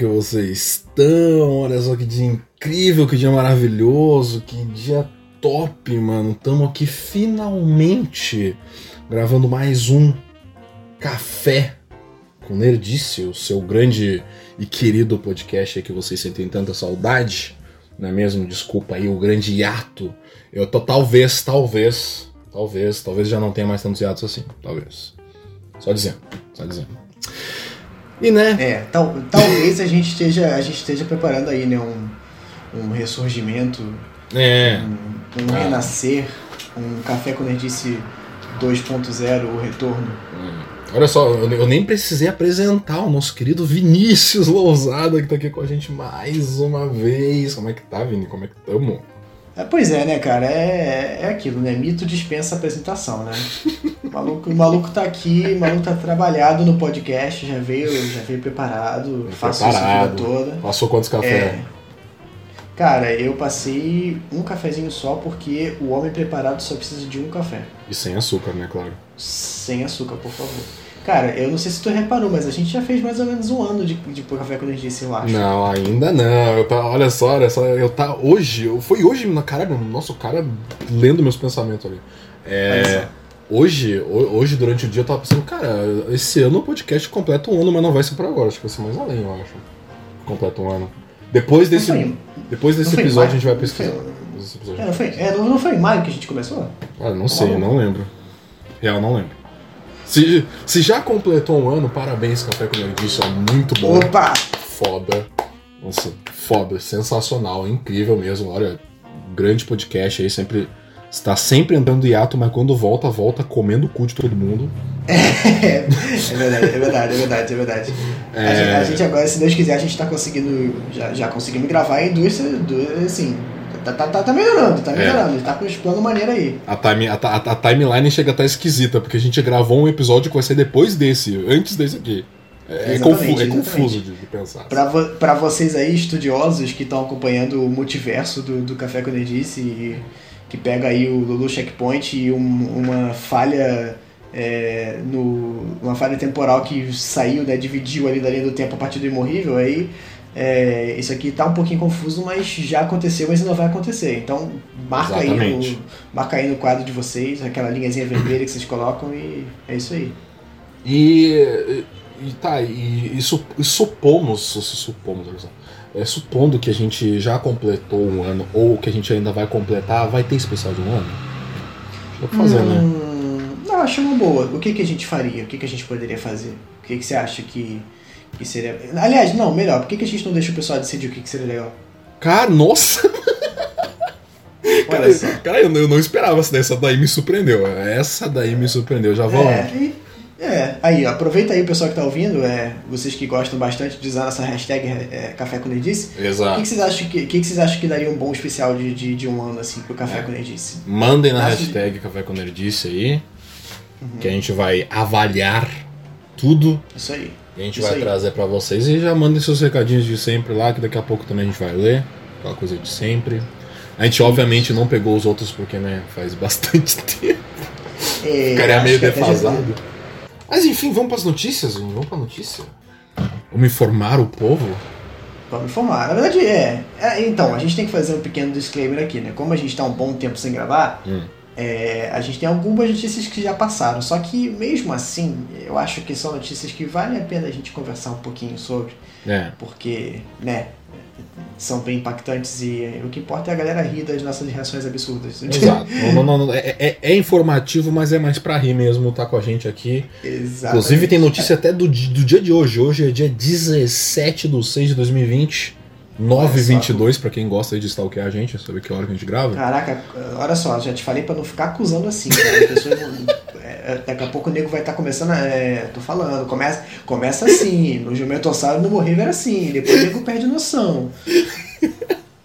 que vocês estão? Olha só que dia incrível, que dia maravilhoso, que dia top, mano. Tamo aqui finalmente gravando mais um Café com Nerdice, o seu grande e querido podcast que vocês sentem tanta saudade, não é mesmo? Desculpa aí o grande hiato. Eu tô talvez, talvez, talvez, talvez já não tenha mais tantos hiatos assim, talvez. Só dizendo, só dizendo. E né? É, tal, talvez a gente esteja, a gente esteja preparando aí, né, um, um ressurgimento, É. um, um Ah. renascer, um café com nerdice 2.0, o retorno. Olha só, eu eu nem precisei apresentar o nosso querido Vinícius Lousada que tá aqui com a gente mais uma vez. Como é que tá, Vini? Como é que tamo? É, pois é, né, cara? É, é aquilo, né? Mito dispensa apresentação, né? O maluco, o maluco tá aqui, o maluco tá trabalhado no podcast, já veio, já veio preparado, faço isso a vida toda. Passou quantos cafés? É. Cara, eu passei um cafezinho só porque o homem preparado só precisa de um café. E sem açúcar, né, claro. Sem açúcar, por favor. Cara, eu não sei se tu reparou, mas a gente já fez mais ou menos um ano de, de café com energia, eu acho. Não, ainda não. Eu tá, olha só, olha só, eu tá hoje, eu, foi hoje, na caralho, nossa, o cara lendo meus pensamentos ali. É, hoje, ho- hoje durante o dia eu tava pensando, cara, esse ano o podcast completa um ano, mas não vai ser por agora, acho que vai ser mais além, eu acho. Completa um ano. Depois desse, Não foi- depois desse não foi episódio a maio? gente vai Não pesquisar. foi- Esse episódio. É, não foi, é, não, não foi em maio que a gente começou? Ah, não sei, não lembro. Real, não lembro. Se, se já completou um ano, parabéns, Café com Nerdice, é muito bom. Opa! Foda. Nossa, foda, sensacional, incrível mesmo. Olha, grande podcast aí, sempre. Está sempre andando hiato, mas quando volta, volta comendo o cu de todo mundo. É, é verdade, é verdade, é verdade, é verdade. A, É. gente, a gente agora, se Deus quiser, a gente tá conseguindo. Já, já conseguimos gravar em duas, duas assim. Tá, tá, tá, tá melhorando, tá É. melhorando. Ele tá com os planos maneiros aí. A, time, a, a- a timeline chega a estar esquisita, porque a gente gravou um episódio que vai ser depois desse, antes desse aqui. É, é confu- é confuso de, de pensar. Pra, vo, pra vocês aí, estudiosos, que estão acompanhando o multiverso do, do Café com Nerdice e que pega aí o Lulu Checkpoint e um- uma falha. é, no, uma falha temporal que saiu, né, dividiu ali da linha do tempo a partir do imorrível, aí é, isso aqui tá um pouquinho confuso, mas já aconteceu, mas ainda vai acontecer. Então marca aí, Exatamente. no, marca aí no quadro de vocês, aquela linhazinha vermelha que vocês colocam e é isso aí. E, e tá, e, e e supomos, su- supomos, é, supondo que a gente já completou um ano ou que a gente ainda vai completar, vai ter especial de um ano? Dá pra fazer, né? Hum, Não, acho uma boa. O que, que a gente faria? O que, que a gente poderia fazer? O que, que você acha que, que seria. Aliás, não, melhor, por que, que a gente não deixa o pessoal decidir o que, que seria legal? Cara, nossa! Olha só. Cara, eu, eu não esperava essa daí, essa daí me surpreendeu. Essa daí me surpreendeu. Já vou. É, e- é, aí, ó, aproveita aí o pessoal que tá ouvindo, é, vocês que gostam bastante de usar essa hashtag é, Café com Nerdice. O que, Exato. que vocês acham que, o que, que vocês acham que daria um bom especial de, de, de um ano assim pro Café com Nerdice? Mandem na Nasce- hashtag Café com Nerdice aí. Que a gente vai avaliar tudo. Isso aí. E a gente Isso vai aí. trazer pra vocês. E já mandem seus recadinhos de sempre lá, que daqui a pouco também a gente vai ler. Aquela coisa de sempre. A gente obviamente não pegou os outros porque, né, faz bastante tempo. É, Ficaria acho meio que até já- defasado. Mas enfim, vamos pras notícias? Vini? Vamos pra notícia? Vamos informar o povo? Vamos informar. Na verdade, é, é, Então, a gente tem que fazer um pequeno disclaimer aqui, né? Como a gente tá um bom tempo sem gravar, Hum. É, a gente tem algumas notícias que já passaram. Só que, mesmo assim, eu acho que são notícias que vale a pena a gente conversar um pouquinho sobre, É. porque, né? São bem impactantes e o que importa é a galera rir das nossas reações absurdas. Exato. Não, não, não, é, é- é informativo, mas é mais pra rir mesmo, tá com a gente aqui. Exatamente. Inclusive tem notícia até do, do dia de hoje. Hoje é dia 17 de 6 de 2020. 9h22, pra quem gosta aí de stalkear a gente, saber que hora que a gente grava. Caraca, olha só, já te falei pra não ficar acusando assim, cara. As pessoas não- é, daqui a pouco o nego vai estar começando a. É, tô falando, começa, começa assim. No Jumento no Morrive era assim, depois o nego perde noção. O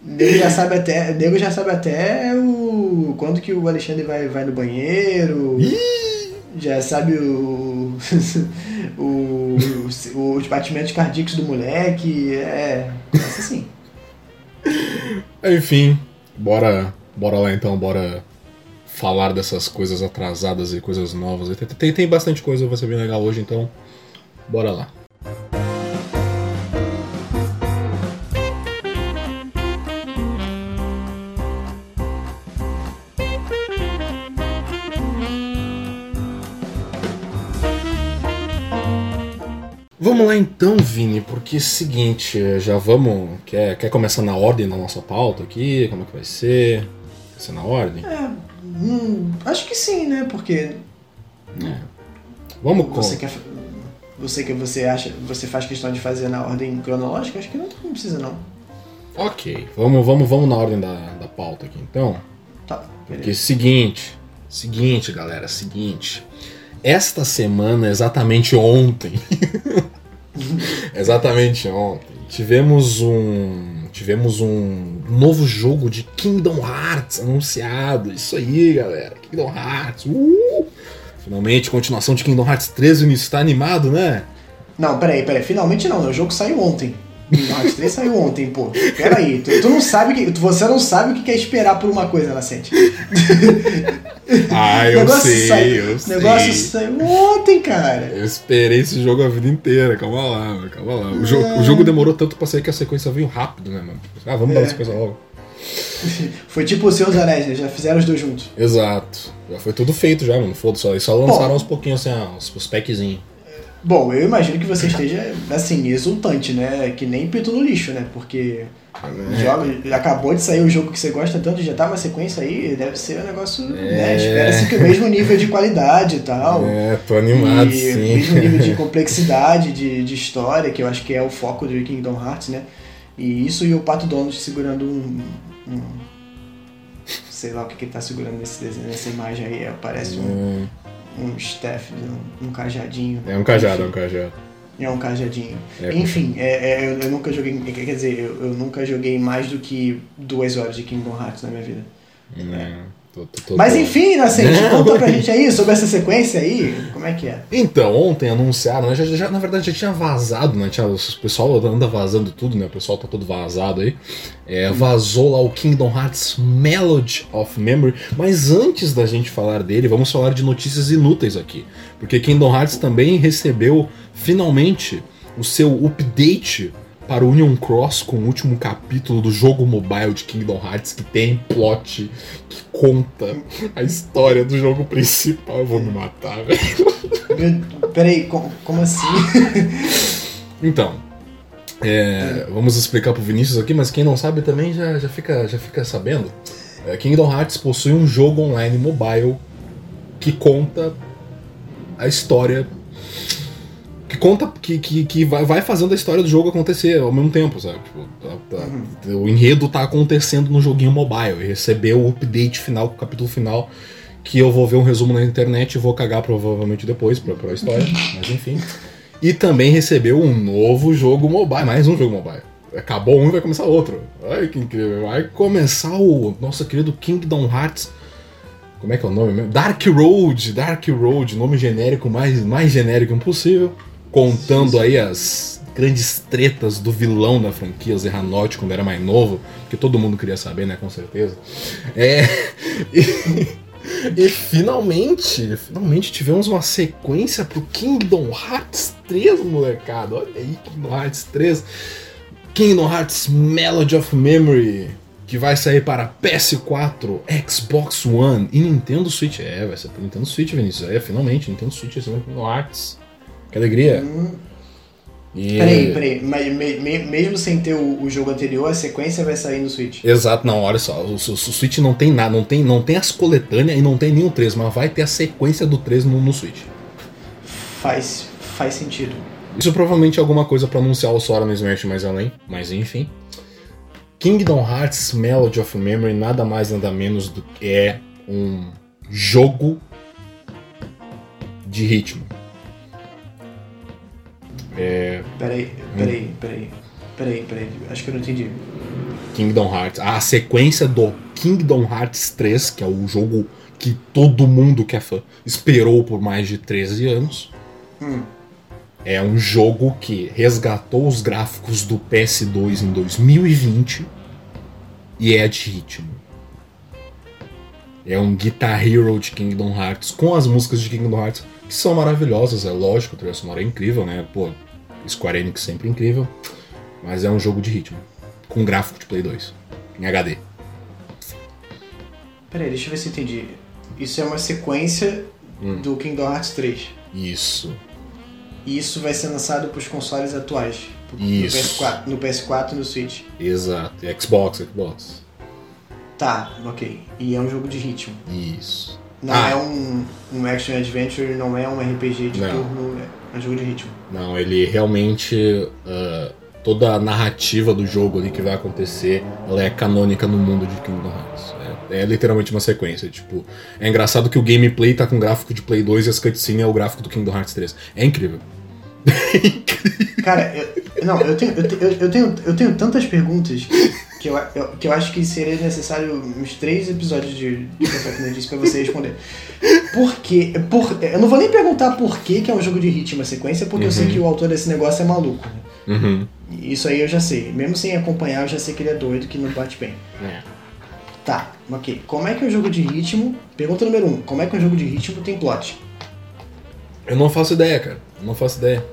nego já sabe até. nego já sabe até o. Quando que o Alexandre vai, vai no banheiro. Já sabe o. o, o- os batimentos cardíacos do moleque. É. Começa assim. Enfim, bora, bora lá então, bora falar dessas coisas atrasadas e coisas novas. Tem, tem, tem bastante coisa, vai ser bem legal hoje, então bora lá. Vamos lá então, Vini, porque é o seguinte, já vamos. Quer, quer começar na ordem da nossa pauta aqui? Como é que vai ser? Vai ser na ordem? É, hum, acho que sim, né? Porque É. Vamos com. você quer. Você que você acha. Você faz questão de fazer na ordem cronológica? Acho que não, não precisa não. Ok, vamos, vamos, vamos na ordem da, da pauta aqui então. Tá, Porque beleza. seguinte, seguinte, galera, seguinte. Esta semana, exatamente ontem, exatamente ontem, tivemos um tivemos um novo jogo de Kingdom Hearts anunciado. Isso aí, galera. Kingdom Hearts. Uh! Finalmente, continuação de Kingdom Hearts 3, o início está animado, né? Não, peraí, peraí. Finalmente não, né? O jogo saiu ontem. Kingdom Hearts 3 saiu ontem, pô. Peraí, tu, tu não sabe que. tu- Você não sabe o que é esperar por uma coisa, Nascente. Ah, O eu negócio sei, saiu- eu O sei. negócio saiu ontem, cara. Eu esperei esse jogo a vida inteira, calma lá, mano, calma lá. O, jogo, o jogo demorou tanto pra sair que a sequência veio rápido, né, mano? Ah, vamos dar É. uma sequência logo. Foi tipo o Senhor dos Anéis, né? Já fizeram os dois juntos. Exato. Já foi tudo feito já, mano. Foda-se, eles só lançaram aos pouquinhos, assim, ah, os, os packzinhos. Bom, eu imagino que você esteja, assim, exultante, né? Que nem pito no lixo, né? Porque É. joga, acabou de sair o jogo que você gosta tanto, já tá uma sequência aí, deve ser um negócio, É. né? Espera-se que o mesmo nível de qualidade e tal. É, tô animado, e sim. mesmo nível de complexidade de, de história, que eu acho que é o foco do Kingdom Hearts, né? E isso e o Pato Donald segurando um. um- sei lá o que, que ele tá segurando nesse desenho, nessa imagem aí. Parece um, Hum, um staff, um, um cajadinho. É um cajado, é um cajado. É um cajadinho. É, Enfim, é, é, eu, nunca joguei. Quer dizer, eu, eu nunca joguei mais do que duas horas de Kingdom Hearts na minha vida. É, tô- tô- tô- Mas enfim, Nascente, conta pra gente aí sobre essa sequência aí. Como é que é? Então, ontem anunciaram, né? Já, já- na verdade já tinha vazado, né? Tinha, o pessoal anda vazando tudo, né? O pessoal tá todo vazado aí. É, vazou lá o Kingdom Hearts Melody of Memory. Mas antes da gente falar dele, vamos falar de notícias inúteis aqui. Porque Kingdom Hearts também recebeu finalmente o seu update para o Union Cross com o último capítulo do jogo mobile de Kingdom Hearts que tem plot que conta a história do jogo principal. Eu vou me matar, velho. Peraí, co- como assim? Então, é, vamos explicar pro Vinícius aqui, mas quem não sabe também já, já, fica, já fica sabendo. É, Kingdom Hearts possui um jogo online mobile que conta a história. Que conta. Que, que, que vai, vai fazendo a história do jogo acontecer ao mesmo tempo, sabe? Tipo, tá- tá- O enredo tá acontecendo no joguinho mobile. E recebeu o update final, o capítulo final. Que eu vou ver um resumo na internet e vou cagar provavelmente depois pra, pra história. Mas enfim. E também recebeu um novo jogo mobile, mais um jogo mobile. Acabou um e vai começar outro. Ai que incrível. Vai começar o nosso querido Kingdom Hearts. Como é que é o nome mesmo? Dark Road, Dark Road, nome genérico mais, mais genérico impossível. Contando aí as grandes tretas do vilão da franquia, Zerranotti, quando era mais novo, que todo mundo queria saber, né? Com certeza. É. E, e finalmente, finalmente tivemos uma sequência pro Kingdom Hearts 3, molecada. Olha aí, Kingdom Hearts 3. Kingdom Hearts Melody of Memory, que vai sair para PS4, Xbox One e Nintendo Switch. É, vai ser para Nintendo Switch, Vinícius. É, finalmente, Nintendo Switch, esse Kingdom Hearts. Que alegria. Hum, E... Peraí, peraí. Mas me- me- mesmo sem ter o, o jogo anterior, a sequência vai sair no Switch. Exato, não, olha só, o, o- o Switch não tem nada, não tem, não tem as coletâneas e não tem nenhum 3, mas vai ter a sequência do 3 no, no Switch. Faz, faz sentido. Isso provavelmente é alguma coisa pra anunciar o Sora no Smash mais além, mas enfim. Kingdom Hearts Melody of Memory nada mais nada menos do que é um jogo de ritmo. É, Peraí, peraí, peraí. Peraí, peraí. Acho que eu não entendi. Kingdom Hearts. A sequência do Kingdom Hearts 3, que é o jogo que todo mundo que é fã esperou por mais de 13 anos. Hum. É um jogo que resgatou os gráficos do PS2 em 2020 e é de ritmo. É um Guitar Hero de Kingdom Hearts com as músicas de Kingdom Hearts que são maravilhosas, é lógico, a trilha sonora é incrível, né? Pô, Square Enix sempre incrível, mas é um jogo de ritmo com gráfico de Play 2 em HD. Peraí, deixa eu ver se eu entendi. Isso é uma sequência Hum. do Kingdom Hearts 3. Isso. E isso vai ser lançado para os consoles atuais. Isso. No PS4, no PS4 e no Switch. Exato. E Xbox, Xbox. Tá, ok. E é um jogo de ritmo. Isso. Não Ah. é um, um action adventure, não é um RPG de Não. turno, é um jogo de ritmo. Não, ele realmente. ah, toda a narrativa do jogo ali que vai acontecer, ela é canônica no mundo de Kingdom Hearts. É, é literalmente uma sequência. Tipo, é engraçado que o gameplay tá com gráfico de Play 2 e as cutscenes é o gráfico do Kingdom Hearts 3. É incrível. Cara, eu, não, eu tenho, eu, te- eu, eu tenho, eu tenho tantas perguntas que eu, eu- que eu acho que seria necessário uns três episódios de, de Perfect Nerdice pra você responder. Por quê? Por, eu não vou nem perguntar por que, que é um jogo de ritmo a sequência, porque eu sei Uhum. que o autor desse negócio é maluco. né? Uhum. Isso aí eu já sei. Mesmo sem acompanhar, eu já sei que ele é doido, que não bate bem. É. Tá, ok. Como é que um jogo de ritmo. Pergunta número um: Como é que um jogo de ritmo tem plot? Eu não faço ideia, cara. Eu não faço ideia.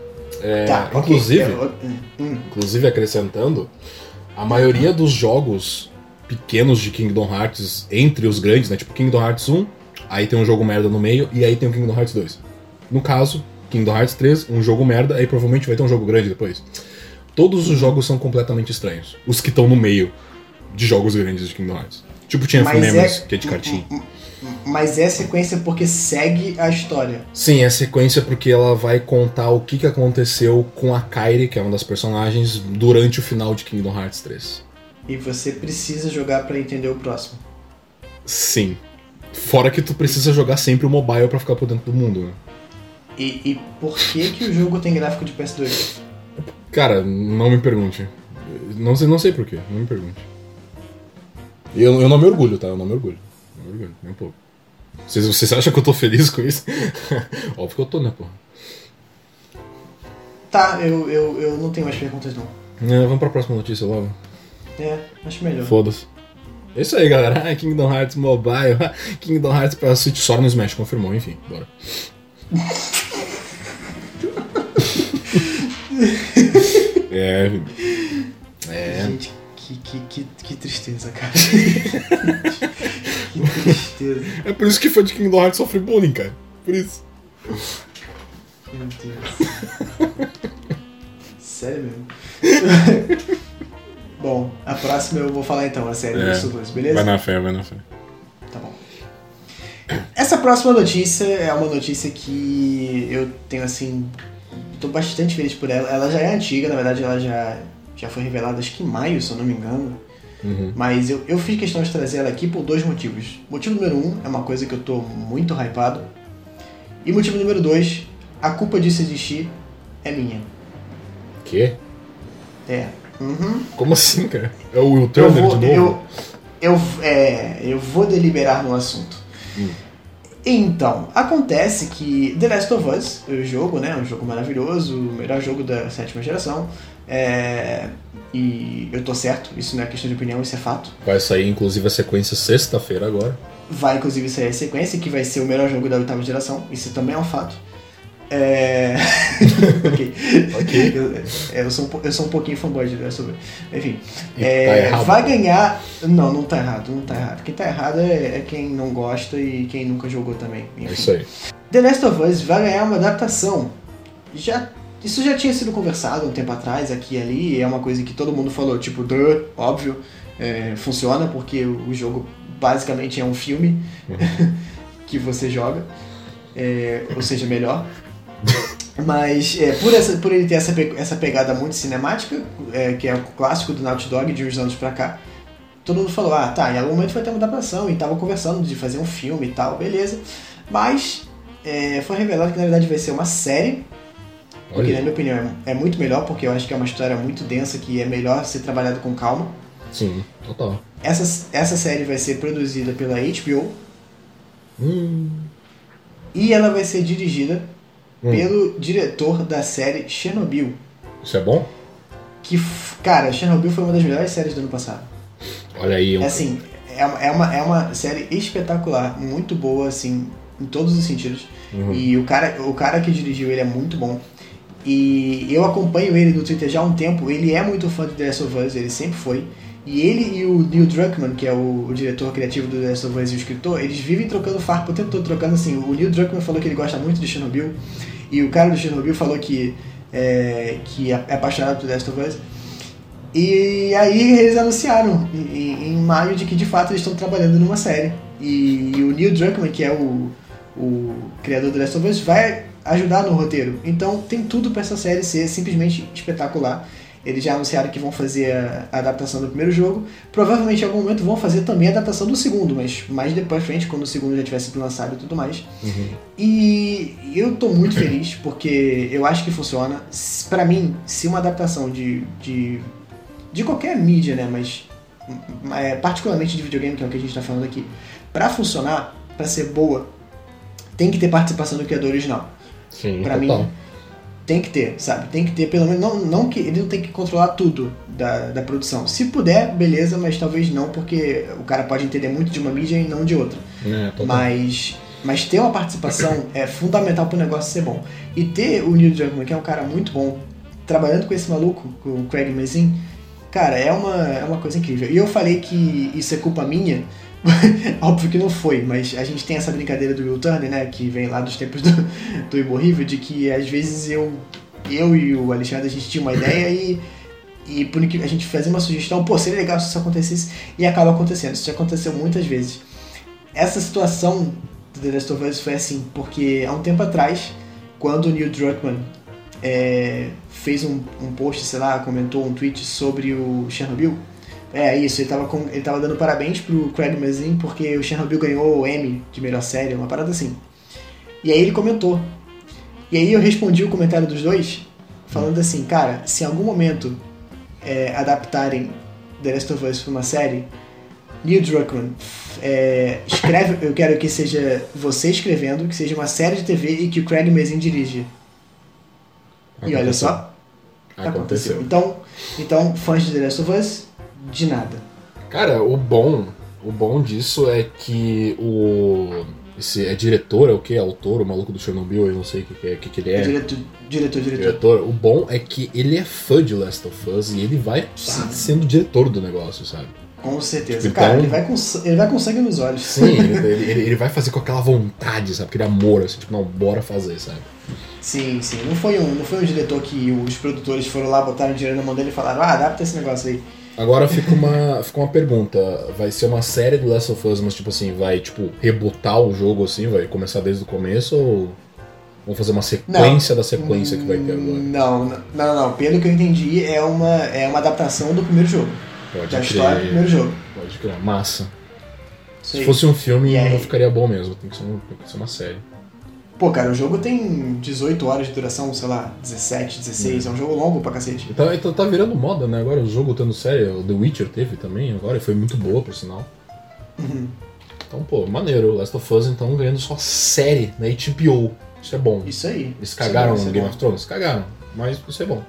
É, tá, ok. inclusive, Eu- hum, hum. inclusive acrescentando, a maioria dos jogos pequenos de Kingdom Hearts, entre os grandes, né? Tipo Kingdom Hearts 1, aí tem um jogo merda no meio, e aí tem o Kingdom Hearts 2. No caso, Kingdom Hearts 3, um jogo merda, aí provavelmente vai ter um jogo grande depois. Todos os jogos são completamente estranhos. Os que estão no meio de jogos grandes de Kingdom Hearts. Tipo of Mas Memories, é- que é de cartinha. Mas é sequência porque segue a história. Sim, é sequência porque ela vai contar o que, que aconteceu com a Kairi, que é uma das personagens, durante o final de Kingdom Hearts 3. E você precisa jogar pra entender o próximo. Sim. Fora que tu precisa jogar sempre o mobile pra ficar por dentro do mundo, né? E, e por que, que o jogo tem gráfico de PS2? Cara, não me pergunte. Não sei, não sei porquê, não me pergunte. Eu, eu não me orgulho, tá? Eu não me orgulho. Não me orgulho, nem um pouco. Vocês, vocês acham que eu tô feliz com isso? Óbvio que eu tô, né, porra? Tá, eu, eu, eu não tenho mais perguntas não. É, vamos pra próxima notícia logo. É, acho melhor. Foda-se. É isso aí, galera. Ah, Kingdom Hearts Mobile. Kingdom Hearts pra Switch só no Smash, confirmou. Enfim, bora. é. É. Gente, que, que, que, que tristeza, cara. Que tristeza. É por isso que fã de Kingdom Hearts sofre bullying, cara. Por isso. Meu Deus. Sério mesmo. Bom, a próxima eu vou falar então, a série É. dos dois, beleza? Vai na fé, vai na fé. Tá bom. Essa próxima notícia é uma notícia que eu tenho assim. tô bastante feliz por ela. Ela já é antiga, na verdade ela já, já foi revelada acho que em maio, se eu não me engano. Uhum. Mas eu, eu fiz questão de trazer ela aqui por dois motivos. Motivo número um é uma coisa que eu tô muito hypado. E motivo número dois, a culpa disso existir é minha. Quê? É. Uhum. Como assim, cara? É o Will Eu Turner vou, de novo? eu, eu, é, eu vou deliberar no assunto. Hum. Então, acontece que The Last of Us, o jogo, né? Um jogo maravilhoso, o melhor jogo da sétima geração. É, e eu tô certo, isso não é questão de opinião, isso é fato. Vai sair, inclusive, a sequência sexta-feira agora. Vai inclusive sair a sequência, que vai ser o melhor jogo da oitava geração, isso também é um fato. É. ok. Ok. Eu, é, eu sou um, eu sou um pouquinho fanboy de Us. Enfim. É, tá vai ganhar. Não, não tá errado, não tá errado. Quem tá errado é, é quem não gosta e quem nunca jogou também. É Enfim. isso aí. The Last of Us vai ganhar uma adaptação. Já, isso já tinha sido conversado um tempo atrás, aqui e ali, e é uma coisa que todo mundo falou, tipo, duh, óbvio, é, funciona porque o, jogo basicamente é um filme que você joga, é, ou seja, melhor. Mas é, por, essa, por ele ter essa, essa pegada muito cinemática, é, que é o clássico do Naughty Dog de uns anos pra cá, todo mundo falou, ah, tá, em algum momento vai ter uma adaptação, e tava conversando de fazer um filme e tal, beleza. Mas é, foi revelado que na verdade vai ser uma série, porque na Olha. minha opinião é, é muito melhor, porque eu acho que é uma história muito densa que é melhor ser trabalhado com calma. Sim, total. Essa, essa série vai ser produzida pela HBO Hum. e ela vai ser dirigida Hum. pelo diretor da série Chernobyl. Isso é bom? Que, cara, Chernobyl foi uma das melhores séries do ano passado. Olha aí. É Um... assim, é uma, é uma, é uma série espetacular, muito boa, assim, em todos os sentidos. Uhum. E o cara, o cara que dirigiu ele é muito bom. E eu acompanho ele no Twitter já há um tempo. Ele é muito fã de The Last of Us, ele sempre foi. E ele e o Neil Druckmann, que é o, o diretor criativo do The Last of Us e o escritor, eles vivem trocando farpa o tempo todo, trocando assim. O Neil Druckmann falou que ele gosta muito de Chernobyl. E o cara do Chernobyl falou que, é, que é apaixonado por The Last of Us. E aí eles anunciaram em, em maio de que de fato eles estão trabalhando numa série. E, e o Neil Druckmann, que é o, o criador do The Last of Us, vai ajudar no roteiro. Então tem tudo para essa série ser simplesmente espetacular. Eles já anunciaram que vão fazer a adaptação do primeiro jogo. Provavelmente em algum momento vão fazer também a adaptação do segundo, mas mais depois frente, quando o segundo já tiver sido lançado e tudo mais. Uhum. E eu tô muito feliz porque eu acho que funciona. Para mim, se uma adaptação de, de, de qualquer mídia, né, mas é, particularmente de videogame, que é o que a gente tá falando aqui, para funcionar, para ser boa, tem que ter participação do criador original. Sim, Pra total. mim, tem que ter, sabe? Tem que ter, pelo menos, não, não que ele não tem que controlar tudo da, da produção. Se puder, beleza, mas talvez não, porque o cara pode entender muito de uma mídia e não de outra. É. Mas, mas ter uma participação é fundamental pro negócio ser bom. E ter o Neil Druckmann, que é um cara muito bom, trabalhando com esse maluco, com o Craig Mazin, cara, é uma, é uma coisa incrível. E eu falei que isso é culpa minha, óbvio que não foi, mas a gente tem essa brincadeira do Will Turner, né, que vem lá dos tempos do, do Imorrível, de que às vezes eu, eu e o Alexandre, a gente tinha uma ideia e e por que a gente fazia uma sugestão, pô, seria legal se isso acontecesse, e acaba acontecendo. Isso já aconteceu muitas vezes. Essa situação do The Last of Us foi assim, porque há um tempo atrás, quando o Neil Druckmann é, fez um, um post, sei lá, comentou um tweet sobre o Chernobyl, é isso, ele tava, com, ele tava dando parabéns pro Craig Mazin porque o Chernobyl ganhou o Emmy de melhor série, uma parada assim. E aí ele comentou. E aí eu respondi o comentário dos dois, falando assim, cara, se em algum momento é, adaptarem The Last of Us pra uma série, Neil Druckmann é, escreve, eu quero que seja você escrevendo, que seja uma série de TV e que o Craig Mazin dirige. E olha só, Aconteceu. Então, então, fãs de The Last of Us, de nada. Cara, o bom, o bom disso é que o esse é diretor, é o que? Autor, o maluco do Chernobyl, eu não sei o que, que, é, que ele É. é. Diretor, diretor, diretor. Diretor, o bom é que ele é fã de Last of Us e ele vai Sim. sendo diretor do negócio, sabe? Com certeza. Tipo, Cara, então- ele vai, com, ele vai com sangue nos olhos. Sim, ele, ele- ele vai fazer com aquela vontade, sabe? Aquele amor, assim, tipo, não, bora fazer, sabe? Sim, sim. Não foi, um, não foi um diretor que os produtores foram lá, botaram dinheiro na mão dele e falaram, ah, adapta esse negócio aí. Agora fica uma, fica uma pergunta. Vai ser uma série do Last of Us, mas tipo assim, vai tipo rebutar o jogo assim, vai começar desde o começo ou vão fazer uma sequência da sequência que vai ter agora? Não, não, não, não. Pelo que eu entendi, é uma, é uma adaptação do primeiro jogo. Pode Da história do crer. primeiro jogo. Pode crer. Massa. Isso Se fosse um filme, não ficaria bom mesmo. Tem que ser, um- tem que ser uma série. Pô, cara, o jogo tem 18 horas de duração, sei lá, 17, 16. É um jogo longo pra cacete. Então, então tá virando moda, né? Agora o jogo tendo série, o The Witcher teve também agora, e foi muito boa, por sinal. Uhum. Então, pô, maneiro. Last of Us, então, ganhando só série na HBO. Isso é bom. Isso aí. Eles é cagaram no é Game bom. of Thrones? Cagaram. Mas isso é bom.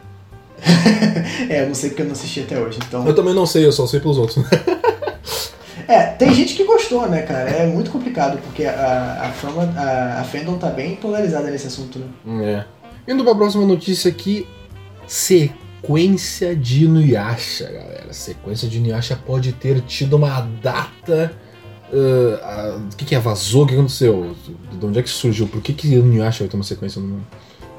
É, eu não sei porque eu não assisti até hoje, então... Eu também não sei, eu só sei pelos outros. É, tem gente que gostou, né, cara? É muito complicado, porque a, a, fama, a, a fandom tá bem polarizada nesse assunto, né? É. Indo pra próxima notícia aqui. Sequência de Inuyasha, galera. Sequência de Inuyasha pode ter tido uma data. ah, O que, que é? Vazou? O que aconteceu? De onde é que surgiu? Por que, que Inuyasha vai ter uma sequência no mundo?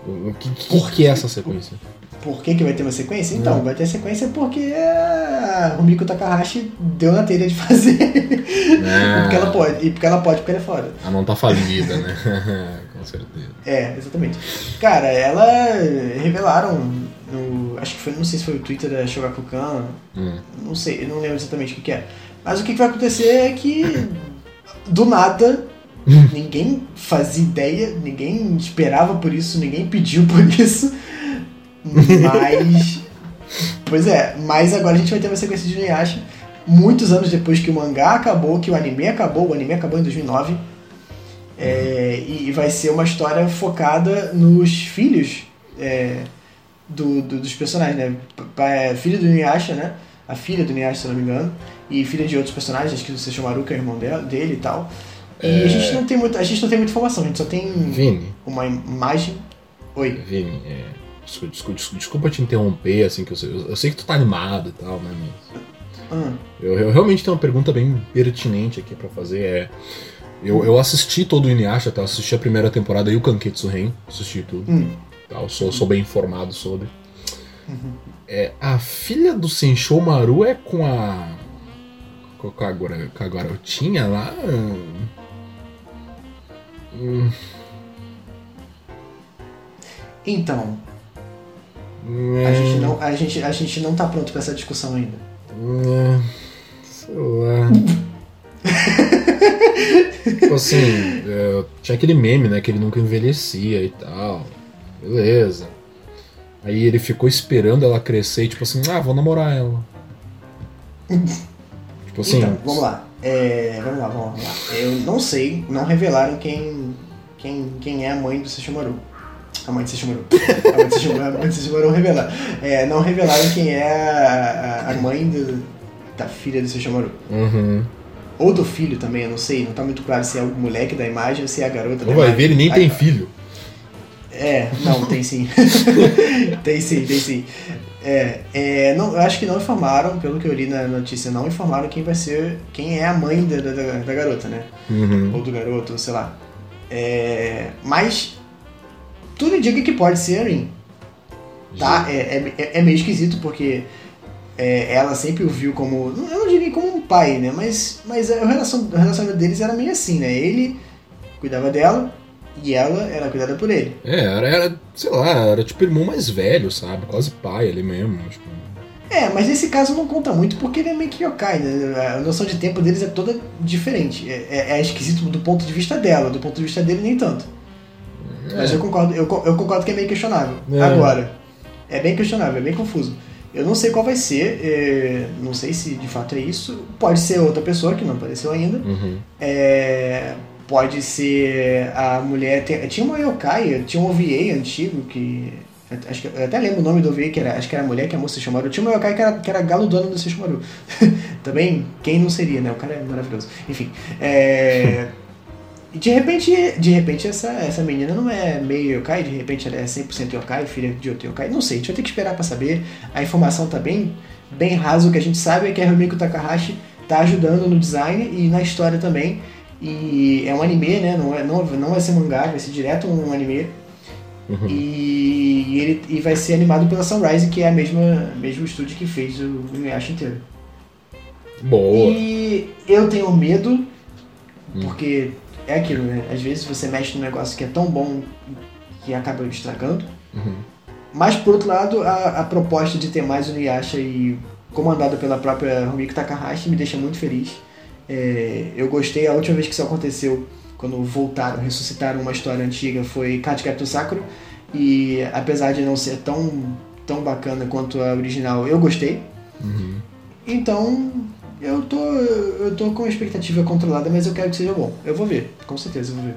O que, que, Por que é essa sequência? Por que, que vai ter uma sequência? Então, Hum. vai ter sequência porque a Rumiko Takahashi deu na telha de fazer. Ah. porque ela pode. E porque ela pode, porque ela é foda. Ela não tá falida, né? Com certeza. É, exatamente. Cara, ela revelaram no. Acho que foi, não sei se foi o Twitter da Shogakukan, Hum. não sei, eu não lembro exatamente o que, que é. Mas o que, que vai acontecer é que do nada ninguém fazia ideia, ninguém esperava por isso, ninguém pediu por isso. Mas. pois é, mas agora a gente vai ter uma sequência de Inuyasha muitos anos depois que o mangá acabou, que o anime acabou, o anime acabou em 2009. É, e vai ser uma história focada nos filhos é, do, do- dos personagens, né? P- é, filho do Inuyasha, né? A filha do Inuyasha, se não me engano. E filha de outros personagens, acho que o Sesshomaru, que é irmão dele e tal. E a, gente não tem muito, a gente não tem muita informação, a gente só tem Vini, uma imagem. Oi. Vini, é, desculpa, desculpa, desculpa te interromper, assim, que eu sei, eu, eu sei que tu tá animado e tal, né? Mas Ah, eu, eu realmente tenho uma pergunta bem pertinente aqui pra fazer. É, Eu, eu assisti todo o Inuyasha, tá? Eu assisti a primeira temporada e o Kanketsu Ren, assisti tudo. Hum. Tá? Eu sou, sou bem informado sobre. É, a filha do Senshou Maru é com a. Com a, agora, com a garotinha lá. Hum, Então, hum, a gente, não, a, gente, a gente não tá pronto pra essa discussão ainda. hum, sei lá. tipo assim, é, tinha aquele meme, né? Que ele nunca envelhecia e tal. Beleza. Aí ele ficou esperando ela crescer e tipo assim, ah, vou namorar ela. tipo assim. Então, vamos lá. É, vamos lá, vamos lá. Eu não sei, não revelaram quem, quem, quem é a mãe do Sesshomaru. A mãe de Sesshomaru. A mãe de a Sesshomaru revelar. É, não revelaram quem é a, a- a mãe do- da filha do Sesshomaru. Uhum. Ou do filho também, eu não sei. Não tá muito claro se é o moleque da imagem ou se é a garota da vai imagem. ver, ele nem Aí- tem filho. É, não, tem sim. tem sim, tem sim. É, é, não, eu acho que não informaram, pelo que eu li na notícia, não informaram quem vai ser, quem é a mãe da, da, da- garota, né? Uhum. Ou do garoto, sei lá. É, mas tudo indica que pode ser a Rin, tá? É, é, é meio esquisito porque é, ela sempre o viu como, eu não diria como um pai, né? Mas, mas a relação, o relacionamento deles era meio assim, né? Ele cuidava dela e ela era cuidada por ele. É, era, era, sei lá, era tipo irmão mais velho, sabe? Quase pai ali mesmo. Tipo. É, mas nesse caso não conta muito porque ele é meio que yokai, né? A noção de tempo deles é toda diferente. É, é- é esquisito do ponto de vista dela, do ponto de vista dele nem tanto. Mas eu concordo, eu, eu concordo que é meio questionável. É. Agora, é bem questionável, é bem confuso. Eu não sei qual vai ser, é, não sei se de fato é isso. Pode ser outra pessoa que não apareceu ainda. Uhum. É, pode ser a mulher. tinha uma yokai, tinha um OVA antigo que. Acho que, eu até lembro o nome do OVA, que era, acho que era a mulher que amou Sesshomaru. Tinha uma yokai que era, que era galo dono do Sesshomaru. Também, quem não seria, né? O cara é maravilhoso. Enfim. É, e de repente, de repente essa, essa menina não é meio yokai, de repente ela é 100% yokai, filha de outro yokai. Não sei, a gente vai ter que esperar pra saber. A informação tá bem, bem rasa. O que a gente sabe é que a Rumiko Takahashi tá ajudando no design e na história também. E é um anime, né? Não, é, não, não vai ser mangá, vai ser direto um anime. Uhum. E, e ele e vai ser animado pela Sunrise, que é a mesma mesmo estúdio que fez o Inuyasha inteiro. Boa. E eu tenho medo, Hum. porque é aquilo, né? Às vezes você mexe num negócio que é tão bom que acaba estragando. Uhum. Mas por outro lado, a, a proposta de ter mais o Inuyasha e comandado pela própria Rumiko Takahashi me deixa muito feliz. É, eu gostei, a última vez que isso aconteceu, quando voltaram, ressuscitaram uma história antiga, foi Katsukato Sakura. E apesar de não ser tão, tão bacana quanto a original, eu gostei. Uhum. Então, eu tô, eu tô com a expectativa controlada, mas eu quero que seja bom. Eu vou ver, com certeza eu vou ver.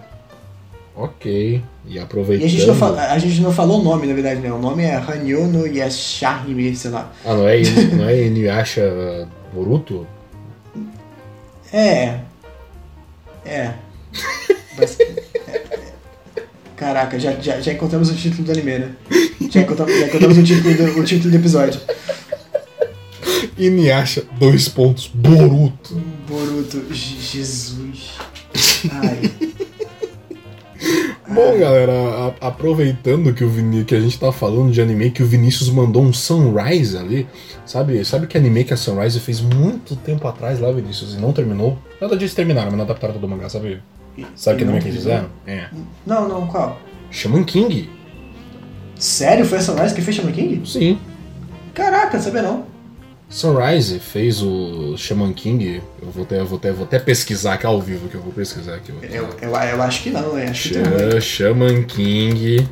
Ok. E E aproveitando. a gente, não fala, a gente não falou o nome, na verdade, né? O nome é Hanyo no Yashahime, sei lá. Ah, não é, não é Inuyasha Boruto? É. É. Mas- é. Caraca, já, já, já encontramos o título do anime, né? Já encontramos, já encontramos o, título do, o título do episódio. Inuyasha, dois pontos, Boruto. Boruto, Je- Jesus. Ai. Bom, galera, a- aproveitando que, o Vini, que a gente tá falando de anime, que o Vinícius mandou um Sunrise ali. Sabe, sabe que anime que a Sunrise fez muito tempo atrás lá, Vinícius, e não terminou? Nada disso terminaram, mas não adaptaram todo o mangá, sabe? Sabe que anime que eles fizeram? É. Não, não, qual? Shaman King. Sério? Foi a Sunrise que fez Shaman King? Sim. Caraca, sabia não. Sunrise fez o Shaman King. Eu vou até, eu vou até, vou até pesquisar aqui ao vivo, que eu vou pesquisar aqui. Eu, eu, eu acho que não, né? Acho que. Sh- Shaman King.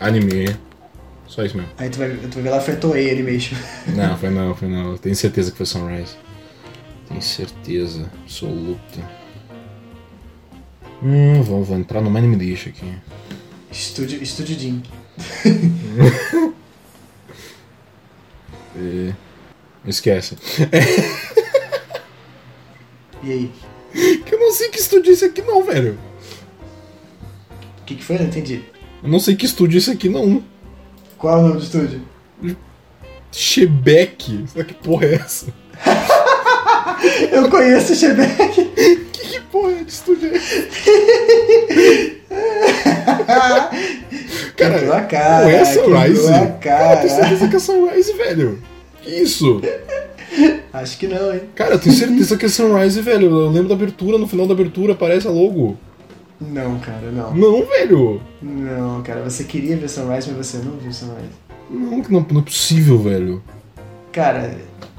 Anime. Só isso mesmo. Aí tu vai, tu vai ver lá, foi Toei Animation. Não, foi não, foi não. Eu tenho certeza que foi Sunrise. Tenho certeza absoluta. Hum, vamos, vamos entrar no Anime Lixo aqui. Estúdio, Estúdio Jin. É, Esquece. E aí? Que eu não sei que estúdio é esse aqui não, velho. O que, que foi? Não entendi. Eu não sei que estúdio é esse aqui não. Qual é o nome do estúdio? Chebeck. Será que porra é essa? Eu conheço o Shebeck. Que, que porra porra de estúdio é? Cara, Quebrou a cara, não é Sunrise. quebrou a cara. eu tenho certeza que é Sunrise, velho. Que isso? Acho que não, hein? Cara, eu tenho certeza que é Sunrise, velho. Eu lembro da abertura, no final da abertura aparece a logo. Não, cara, não. Não, velho. Não, cara, você queria ver Sunrise, mas você não viu Sunrise. Não, não, não é possível, velho. Cara,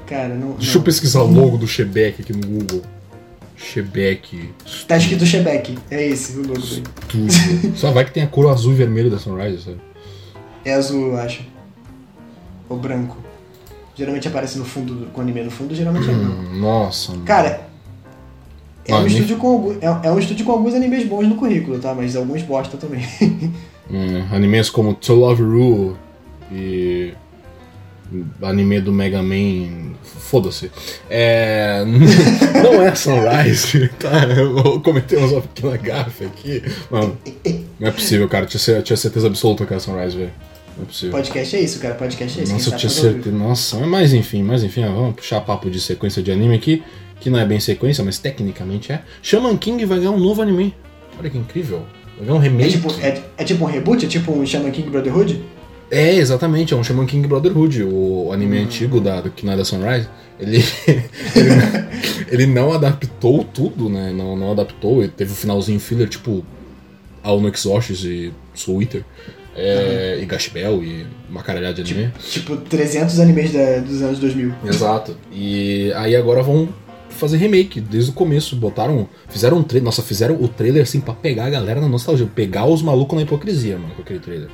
cara, não. Deixa não. eu pesquisar o logo do Shebeck aqui no Google. Shebeck Tá escrito Shebeck, é esse o logo. Studio. Só vai que tem a cor azul e vermelho da Sunrise, sabe? É azul, eu acho. Ou branco. Geralmente aparece no fundo, do- com anime no fundo, geralmente é não. Hum, Nossa, mano. Cara, é Ah, um, nem- estúdio com, é, é um estúdio com alguns animes bons no currículo, tá? Mas alguns bosta também. Hum, animes como To Love Ru e. Anime do Mega Man. Foda-se. É. Não é Sunrise, tá? Eu cometei uma pequena gafe aqui. Mano, não é possível, cara. Tinha, tinha certeza absoluta que era Sunrise, velho. Não é possível. Podcast é isso, cara. Podcast é isso. Nossa, eu tinha certeza. Nossa, mas enfim, mas enfim, ó, vamos puxar papo de sequência de anime aqui, que não é bem sequência, mas tecnicamente é. Shaman King vai ganhar um novo anime. Olha que incrível. Vai ganhar um. É remake. tipo, é, é tipo um reboot? É tipo um Shaman King Brotherhood? É, exatamente, é um Shaman King Brotherhood, o anime antigo da, do que não é da Sunrise. Ele, ele, ele não adaptou tudo, né? Não, não adaptou, ele teve o finalzinho filler, tipo Ao no Exorcist e Soul Eater. É, E Gash Bell e uma caralhada de anime. Tipo, 300 animes da- dos anos 2000. Exato. E aí agora vão fazer remake desde o começo. Botaram. Fizeram um trailer. Nossa, fizeram o trailer assim pra pegar a galera na nostalgia. Pegar os malucos na hipocrisia, mano, com aquele trailer.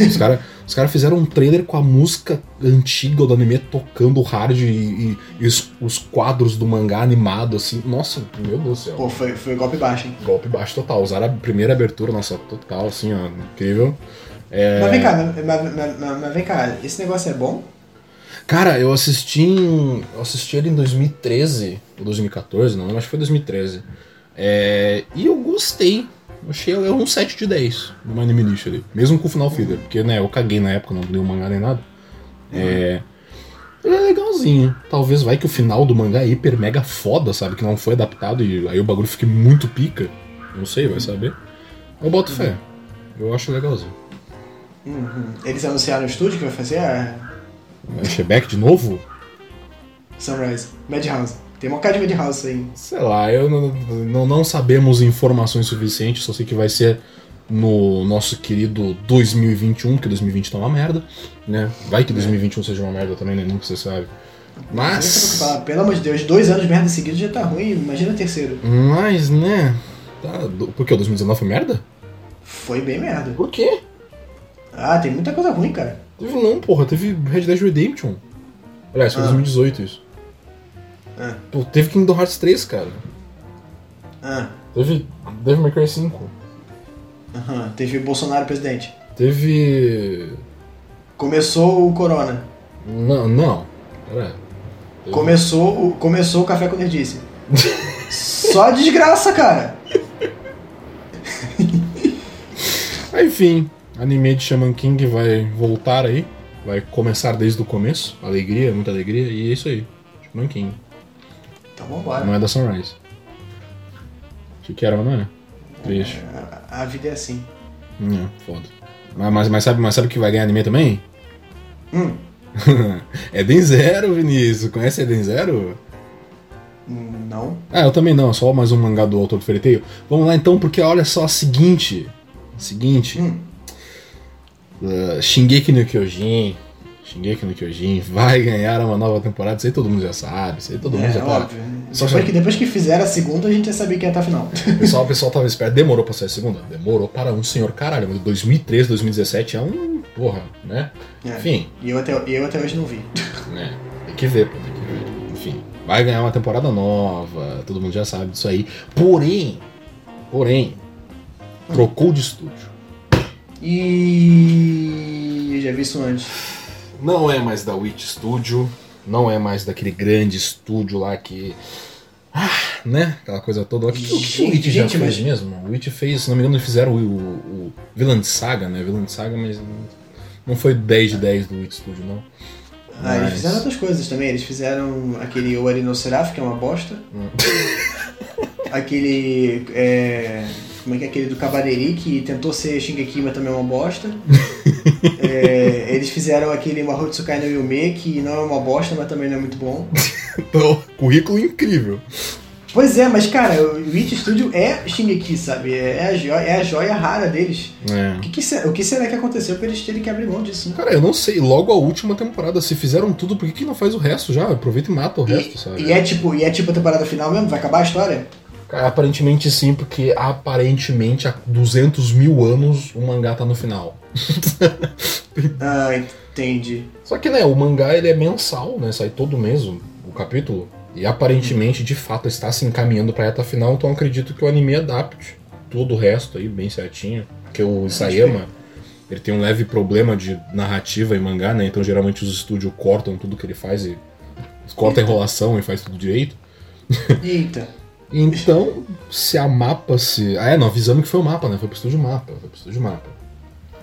Os caras os cara fizeram um trailer com a música antiga do anime tocando hard e, e- e os, os quadros do mangá animado, assim. Nossa, meu Deus do céu. Pô, foi, foi golpe baixo, hein? Golpe baixo total. Usaram a primeira abertura, nossa, total, assim, ó, incrível. É... Mas vem cá, mas, mas- mas- mas- vem cá, esse negócio é bom? Cara, eu assisti em, eu assisti ele em 2013 ou 2014, não, acho que foi 2013. É, e eu gostei. Achei é um 7 de 10 no anime lixo ali. Mesmo com o final filler, porque né, eu caguei na época, não li o mangá nem nada. É. Ele é legalzinho. Talvez vai que o final do mangá é hiper mega foda, sabe? Que não foi adaptado e aí o bagulho fique muito pica. Não sei, vai saber. Eu boto fé. Eu acho legalzinho. Uhum. Eles anunciaram o estúdio que vai fazer a É Shebeck de novo? Sunrise. Madhouse. Tem uma cara de Madhouse aí. Sei lá, eu não, não, não sabemos informações suficientes, só sei que vai ser no nosso querido 2021, porque 2020 tá uma merda, né? Vai que 2021 seja uma merda também, né? Nunca você sabe. Mas... Pelo amor de Deus, dois anos merda seguidos já tá ruim, imagina o terceiro. Mas, né? Tá, por que? O 2019 foi merda? Foi bem merda. Por quê? Ah, tem muita coisa ruim, cara. Teve não, porra, teve Red Dead Redemption. Aliás, foi Ah. 2018 isso. Ah. Pô, teve Kingdom Hearts 3, cara. Ah, Teve Devil May Cry 5. aham. Teve Bolsonaro presidente. Teve. Começou o Corona. Não, não. Pera. Teve- Começou o, começou o Café com Nerdice. Só desgraça, cara. Enfim, anime de Shaman King vai voltar aí. Vai começar desde o começo. Alegria, muita alegria. E é isso aí. Shaman King. Então vambora. Não é da Sunrise. Achei que era, mas não é. Triste. A, a vida é assim. Não, foda. Mas, mas, mas sabe, mas sabe que vai ganhar anime também? Hum, Eden Zero, Vinícius. Conhece Eden Zero? não. Ah, eu também não. Só mais um mangá do autor do Fairy. Vamos lá então, porque olha só a seguinte. Seguinte. Hum. Uh, Shingeki no Kyojin. Shingeki no Kyojin vai ganhar uma nova temporada. Isso aí todo mundo já sabe. Isso aí todo mundo É, já tá. óbvio. Só Depois que- que, depois que fizeram a segunda, a gente já sabia que ia a final. O pessoal, o pessoal tava esperto. Demorou pra sair a segunda? Demorou para um senhor caralho. Mas 2013, 2017 é um. Porra, né? É. Enfim, E eu até, eu até hoje não vi. né? Tem que ver, pô, tem que ver. Enfim, vai ganhar uma temporada nova. Todo mundo já sabe disso aí. Porém, porém, trocou de estúdio. E eu já vi isso antes. Não é mais da Witch Studio, não é mais daquele grande estúdio lá que. Ah, né? Aquela coisa toda. O que, o que o Witch já Gente, fez mas- mesmo? O Witch fez, se não me engano, eles fizeram o, o, o Villain Saga, né? Villain Saga, mas não foi 10 de 10 do Witch Studio, não. Ah, eles Mas- fizeram outras coisas também. Eles fizeram aquele no Seraph, que é uma bosta. aquele. É, como é que é aquele do Cavaleiri, que tentou ser Shingeki, mas também é uma bosta. É, eles fizeram aquele Mahotsukai no Yume, que não é uma bosta, mas também não é muito bom. Então, currículo incrível. Pois é, mas cara, o Witch Studio é Shingeki, sabe? É a joia, é a joia rara deles. É. O que, que será, o que será que aconteceu pra eles terem que abrir mão disso, né? Cara, eu não sei. Logo a última temporada, se fizeram tudo, por que, que não faz o resto já? Aproveita e mata o resto, E, sabe? e é tipo, e é tipo a temporada final mesmo? Vai acabar a história? Cara, aparentemente sim, porque aparentemente há 200 mil anos o mangá tá no final. Ah, entendi. Só que, né, o mangá ele é mensal, né? Sai todo mês o, o capítulo. E aparentemente, de fato, está se encaminhando pra reta final, então eu acredito que o anime adapte todo o resto aí, bem certinho. Porque o Isayama, ele tem um leve problema de narrativa em mangá, né? Então geralmente os estúdios cortam tudo que ele faz e corta a enrolação e faz tudo direito. Eita. Então, se a mapa se. Ah, é, não, avisamos que foi o mapa, né? Foi pro estúdio mapa. Foi pro estúdio mapa.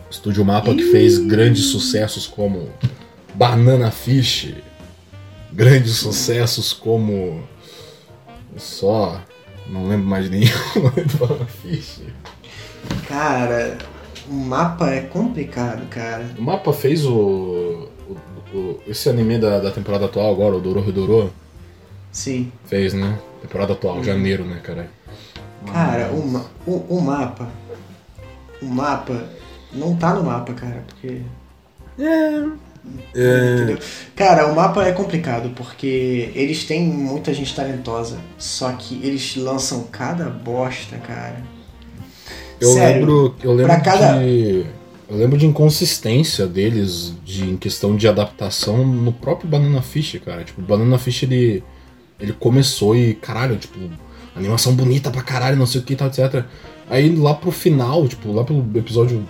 Estúdio mapa que fez grandes sucessos como Banana Fish. Grandes sucessos como. Só. Não lembro mais nenhum do Banana Fish. Cara, o mapa é complicado, cara. O mapa fez o. o- o- esse anime da, da temporada atual agora, o Doro Doro, Sim. fez, né? Temporada atual, janeiro, né, cara? Cara, o, ma- o, o mapa. O mapa não tá no mapa, cara, porque. É. Entendeu? Cara, o mapa é complicado porque eles têm muita gente talentosa, só que eles lançam cada bosta, cara. Eu Sério, lembro, eu lembro pra cada- de eu lembro de inconsistência deles de em questão de adaptação no próprio Banana Fish, cara. Tipo, o Banana Fish ele ele começou e caralho, tipo, animação bonita pra caralho, não sei o que, tal, etc. Aí lá pro final, tipo, lá pelo episódio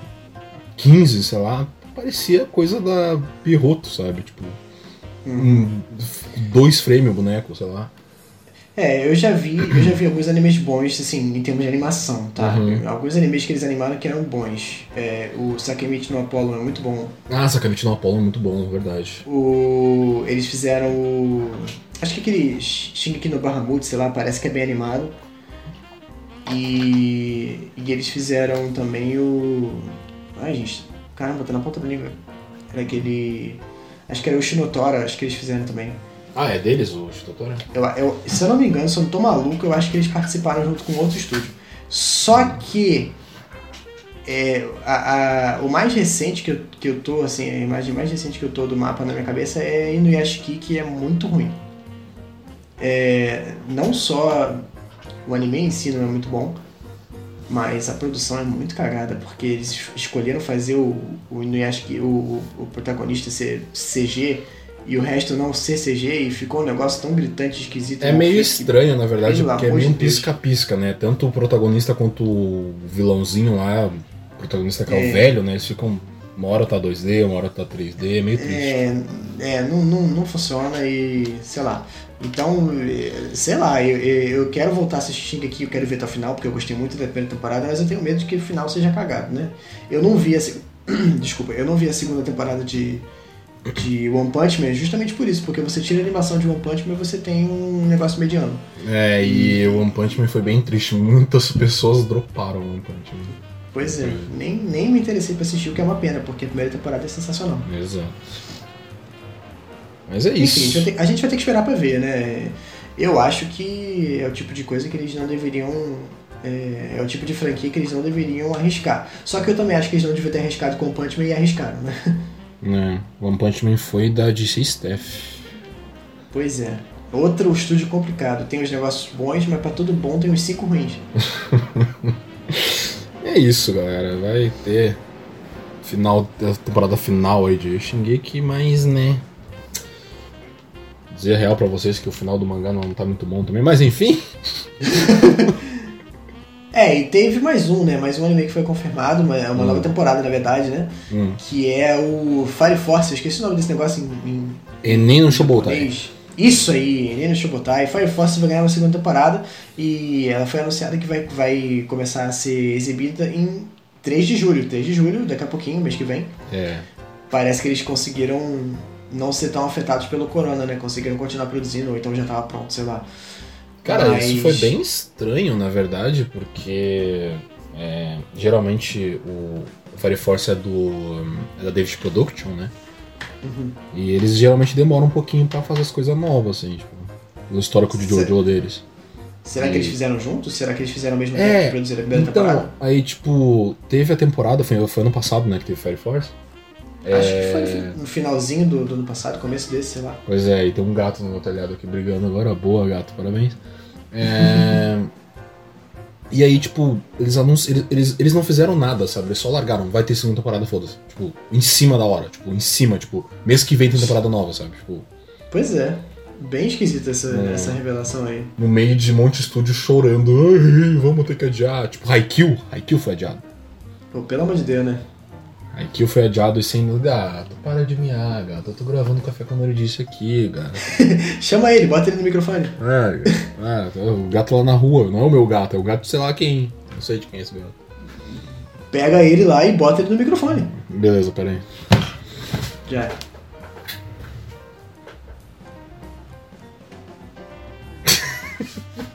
15, sei lá, parecia coisa da Pirroto, sabe? Tipo, dois frames o boneco, sei lá. É, eu já vi, eu já vi alguns animes bons, assim, em termos de animação, tá? Uhum. Alguns animes que eles animaram que eram bons. É, o Sakemichi no Apollo é muito bom. Ah, Sakamichi no Apollo é muito bom, verdade. O, eles fizeram o. Acho que aquele Shingeki no Bahamut, sei lá, parece que é bem animado. E, e eles fizeram também o. Ai, gente, caramba, tá na ponta da língua. Era aquele. Acho que era o Shinotora, acho que eles fizeram também. Ah, é deles o Shitotora? Eu, eu, se eu não me engano, se eu não tô maluco, eu acho que eles participaram junto com outro estúdio. Só que é, a, a- o mais recente que eu, que eu tô, assim, a imagem mais recente que eu tô do mapa na minha cabeça é Inuyashiki, que é muito ruim. É, não só o anime em si não é muito bom, mas a produção é muito cagada, porque eles es- escolheram fazer o, o Inuyashiki, o, o, protagonista ser CG e o resto não ser CG e ficou um negócio tão gritante, esquisito. É meio feito que- estranho, na verdade, Pelo porque é meio um pisca-pisca, né? Tanto o protagonista quanto o vilãozinho lá, o protagonista que é, É. o velho, né? Eles ficam. Uma hora tá 2D, uma hora tá 3D, é meio triste. É, é não, não, não funciona e sei lá. Então, é, sei lá, eu, eu eu quero voltar a assistir aqui, eu quero ver até o final, porque eu gostei muito da primeira temporada, mas eu tenho medo de que o final seja cagado, né? Eu não vi a. se- Desculpa, eu não vi a segunda temporada de, de One Punch Man justamente por isso, porque você tira a animação de One Punch Man e você tem um negócio mediano. É, e o One Punch Man foi bem triste. Muitas pessoas droparam o One Punch Man. Pois é, nem, nem me interessei pra assistir, o que é uma pena, porque a primeira temporada é sensacional. Exato. Mas é Enfim, a isso. gente, vai ter, a gente vai ter que esperar pra ver, né? Eu acho que é o tipo de coisa que eles não deveriam. É, é o tipo de franquia que eles não deveriam arriscar. Só que eu também acho que eles não deviam ter arriscado com o Punch Man e arriscaram, né? O One Punch Man foi da DC Staff. Pois é. Outro estúdio complicado. Tem os negócios bons, mas pra tudo bom tem os cinco ruins. É isso, galera. Vai ter final da temporada final aí de Shingeki, mas né. Dizer a real pra vocês que o final do mangá não tá muito bom também, mas enfim. É, e teve mais um, né? Mais um anime que foi confirmado, uma, uma Hum. nova temporada, na verdade, né? Hum. Que é o Fire Force. Eu esqueci o nome desse negócio em, em Enem no Shobotai. Isso aí, Nina Shobotai. Fire Force vai ganhar uma segunda temporada e ela foi anunciada que vai, vai começar a ser exibida em 3 de julho. 3 de julho, daqui a pouquinho, mês que vem. É. Parece que eles conseguiram não ser tão afetados pelo corona, né? Conseguiram continuar produzindo, ou então já tava pronto, sei lá. Cara, Mas- isso foi bem estranho, na verdade, porque é, geralmente o Fire Force é do é da David Production, né? Uhum. E eles geralmente demoram um pouquinho pra fazer as coisas novas, assim, tipo, no histórico de Jojo deles. Será que eles fizeram juntos? Será que eles fizeram ao mesmo É, tempo que produziram a primeira Então, temporada? aí, tipo, teve a temporada, foi, foi ano passado, né, que teve Fire Force. Acho que foi no É, no finalzinho do, do ano passado, começo desse, sei lá. Pois é, e tem um gato no meu telhado aqui brigando agora. Boa, gato, parabéns. É, E aí, tipo, eles, anunci... eles, eles, eles não fizeram nada, sabe? Eles só largaram, vai ter segunda temporada, foda-se. Tipo, em cima da hora, tipo, em cima, tipo, mês que vem tem temporada nova, sabe? Tipo, Pois é. Bem esquisita essa, É. essa revelação aí. no meio de um monte de estúdio chorando, ai, vamos ter que adiar. Tipo, Haikyuu, Haikyuu foi adiado. Pô, pelo amor de Deus, né? Haikyuu foi adiado e sem gato, para de miar, gato. Eu tô gravando café com disse aqui, gato. Chama ele, bota ele no microfone. É, é, o gato lá na rua, não é o meu gato, é o gato sei lá quem. Não sei de quem é esse gato. Pega ele lá e bota ele no microfone. Beleza, peraí. Já.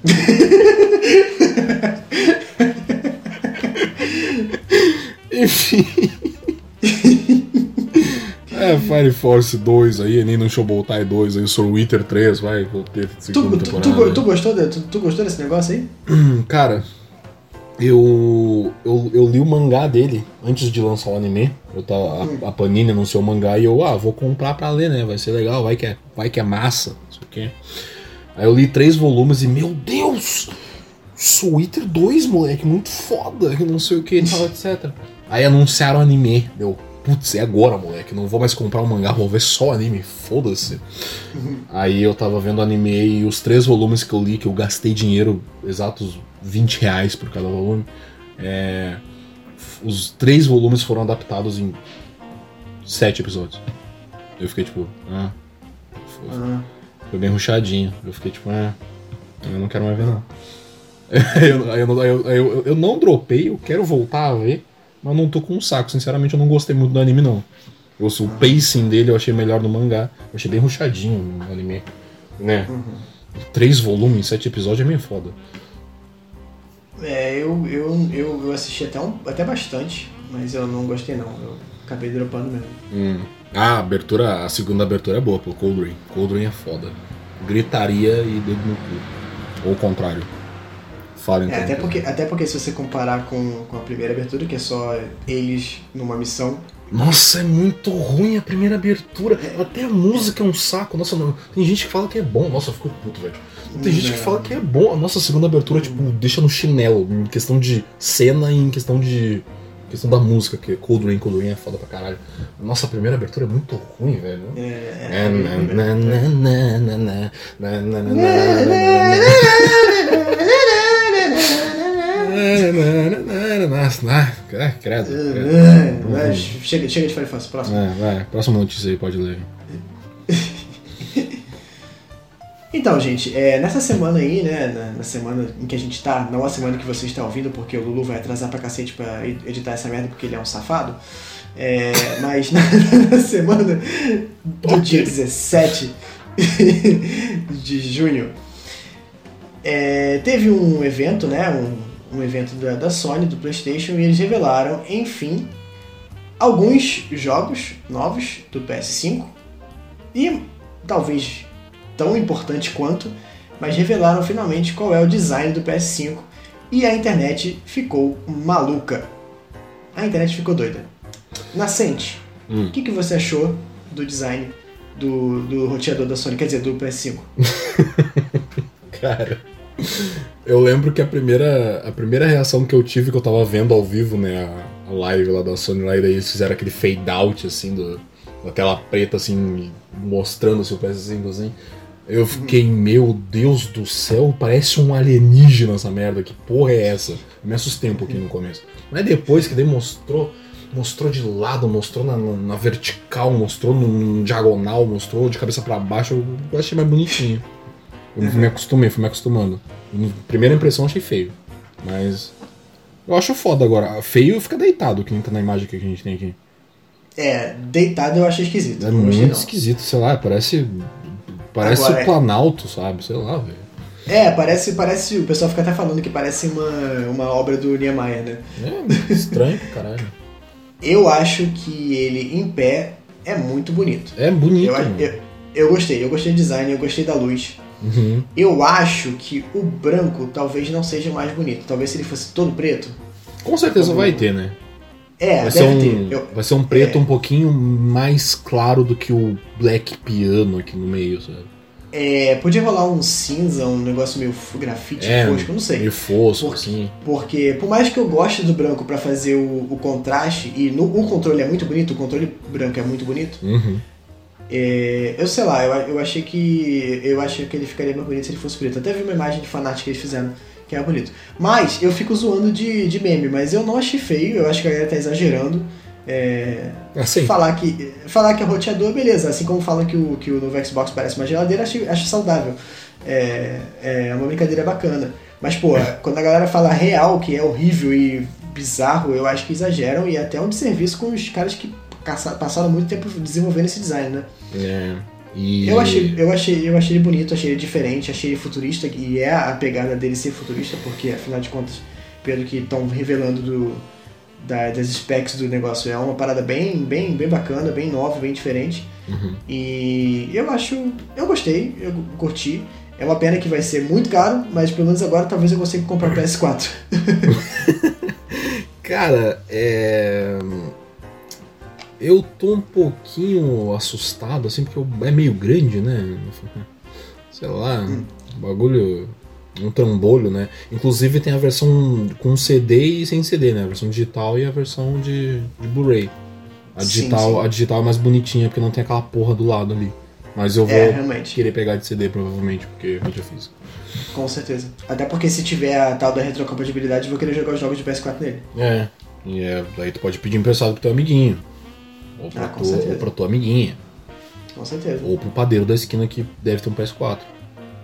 Enfim. é, Fire Force 2 aí, nem no Showbotai 2 aí, Soul Wither 3, vai, vou ter Tu, tu, tu, tu gostou de- tu, tu gostou desse negócio aí? Hum, Cara, eu, eu eu li o mangá dele antes de lançar o anime. Eu tava, a, a Panini anunciou o mangá e eu, ah, vou comprar pra ler, né? Vai ser legal, vai que é, vai que é massa, não sei o quê. Aí eu li três volumes e, meu Deus! Soul Eater 2, moleque, muito foda, que não sei o que e tal, etc. Aí anunciaram anime, deu, putz, é agora, moleque, não vou mais comprar o mangá, vou ver só anime, foda-se. Aí eu tava vendo anime e os três volumes que eu li, que eu gastei dinheiro, exatos 20 reais por cada volume, é, os três volumes foram adaptados em sete episódios. Eu fiquei tipo, ah, foi, Ah, foi bem ruchadinho. Eu fiquei tipo, ah, eu não quero mais ver não. eu, eu, eu, eu, eu não dropei, eu quero voltar a ver, mas não tô com um saco. Sinceramente, eu não gostei muito do anime, não. Eu, o pacing dele eu achei melhor no mangá. Eu achei bem ruchadinho no anime. Né? Três volumes, sete episódios é meio foda. é, eu, eu, eu, eu assisti até, um, até bastante, mas eu não gostei não. Eu acabei dropando mesmo. Hum. Ah, a abertura, a segunda abertura é boa, pô. Cold Rain. Cold Rain é foda. Gritaria e dedo no cu. Ou o contrário. Falem É, até porque, até porque se você comparar com, com a primeira abertura, que é só eles numa missão, Nossa, é muito ruim a primeira abertura. Até a música é um saco. Nossa, não- tem gente que fala que é bom. Nossa, eu fico puto, velho. Tem gente que fala que é bom. A nossa segunda abertura, tipo, deixa no chinelo. Em questão de cena e em questão de. questão da música, que Cold Rain, Cold Rain é foda pra caralho. A nossa primeira abertura é muito ruim, velho. é, nossa, né? credo. É, credo. Né? Chega, chega de Firefox, próximo. É, vai, próximo notícia aí, pode ler. Então, gente, é, nessa semana aí, né, na, na, semana em que a gente tá, não a semana que você está ouvindo, porque o Lulu vai atrasar pra cacete pra editar essa merda porque ele é um safado, é, mas na, na, semana do dia 17 de junho, é, teve um evento, né, um um evento da, da Sony, do Playstation, e eles revelaram, enfim, alguns jogos novos do PS5 e talvez tão importante quanto, mas revelaram finalmente qual é o design do PS5 e a internet ficou maluca. A internet ficou doida. Nascente, Hum. o que, que você achou do design do, do roteador da Sony, quer dizer, do PS5? Cara, eu lembro que a primeira, a primeira reação que eu tive que eu tava vendo ao vivo, né, a, a live lá da Sony lá, e daí eles fizeram aquele fade out, assim, do, da tela preta, assim, mostrando o seu PS5, assim. Eu fiquei, meu Deus do céu, parece um alienígena essa merda, que porra é essa? Me assustei um pouquinho no começo. Mas depois que daí mostrou, mostrou de lado, mostrou na, na- na vertical, mostrou no diagonal, mostrou de cabeça pra baixo, eu achei mais bonitinho. Eu me acostumei, fui me acostumando. Primeira impressão achei feio. Mas. Eu acho foda agora. Feio fica deitado, que nem tá na imagem que a gente tem aqui. É, deitado eu achei esquisito. É muito não. esquisito, sei lá, parece. Parece Agora o é- Planalto, sabe? Sei lá, velho. É, parece, parece. O pessoal fica até falando que parece uma, uma obra do Niemeyer, né? É, estranho caralho. Eu acho que ele em pé é muito bonito. É bonito. Eu, eu, eu gostei, eu gostei do design, eu gostei da luz. Uhum. Eu acho que o branco talvez não seja mais bonito. Talvez se ele fosse todo preto. Com certeza vai ter, né? É, Vai ser, um, ter. Eu- vai ser um preto é. um pouquinho mais claro do que o black piano aqui no meio, sabe? é, podia rolar um cinza, um negócio meio grafite É, fosco, não sei. Meio fosco, Por- assim. Porque, por mais que eu goste do branco pra fazer o, o contraste, e no, o controle é muito bonito, o controle branco é muito bonito, Uhum. É, eu sei lá, eu, eu achei que. Eu achei que ele ficaria mais bonito se ele fosse preto. Até vi uma imagem de fanática que eles fizeram, que é bonito. Mas eu fico zoando de, de meme, mas eu não achei feio, eu acho que a galera tá exagerando. É, Assim, falar, que, falar que é roteador, beleza. Assim como falam que o, que o novo Xbox parece uma geladeira, acho, acho saudável. É, é uma brincadeira bacana. Mas, pô, quando a galera fala real, que é horrível e bizarro, eu acho que exageram e é até um desserviço com os caras que passaram muito tempo desenvolvendo esse design, né? é. E... Eu achei, eu, achei, eu achei ele bonito, achei ele diferente, achei ele futurista, e é a pegada dele ser futurista, porque afinal de contas, pelo que estão revelando do, da- das specs do negócio, é uma parada bem, bem, bem bacana, bem nova, bem diferente. Uhum. E eu acho. Eu gostei, eu curti. É uma pena que vai ser muito caro, mas pelo menos agora talvez eu consiga comprar o PS4. Cara, é. Eu tô um pouquinho assustado, assim, porque é meio grande, né? Sei lá, Hum. bagulho. Um trambolho, né? Inclusive tem a versão com CD e sem CD, né? A versão digital e a versão de, de Blu-ray. A digital, sim. a digital é mais bonitinha, porque não tem aquela porra do lado ali. Mas eu vou É, querer pegar de CD, provavelmente, porque eu já fiz. Com certeza. Até porque se tiver a tal da retrocompatibilidade, eu vou querer jogar os jogos de PS4 nele. É, e é, daí tu pode pedir emprestado pro teu amiguinho. Ou pra, Ah, com tu, ou tua amiguinha. Com certeza. Ou pro padeiro da esquina que deve ter um PS4.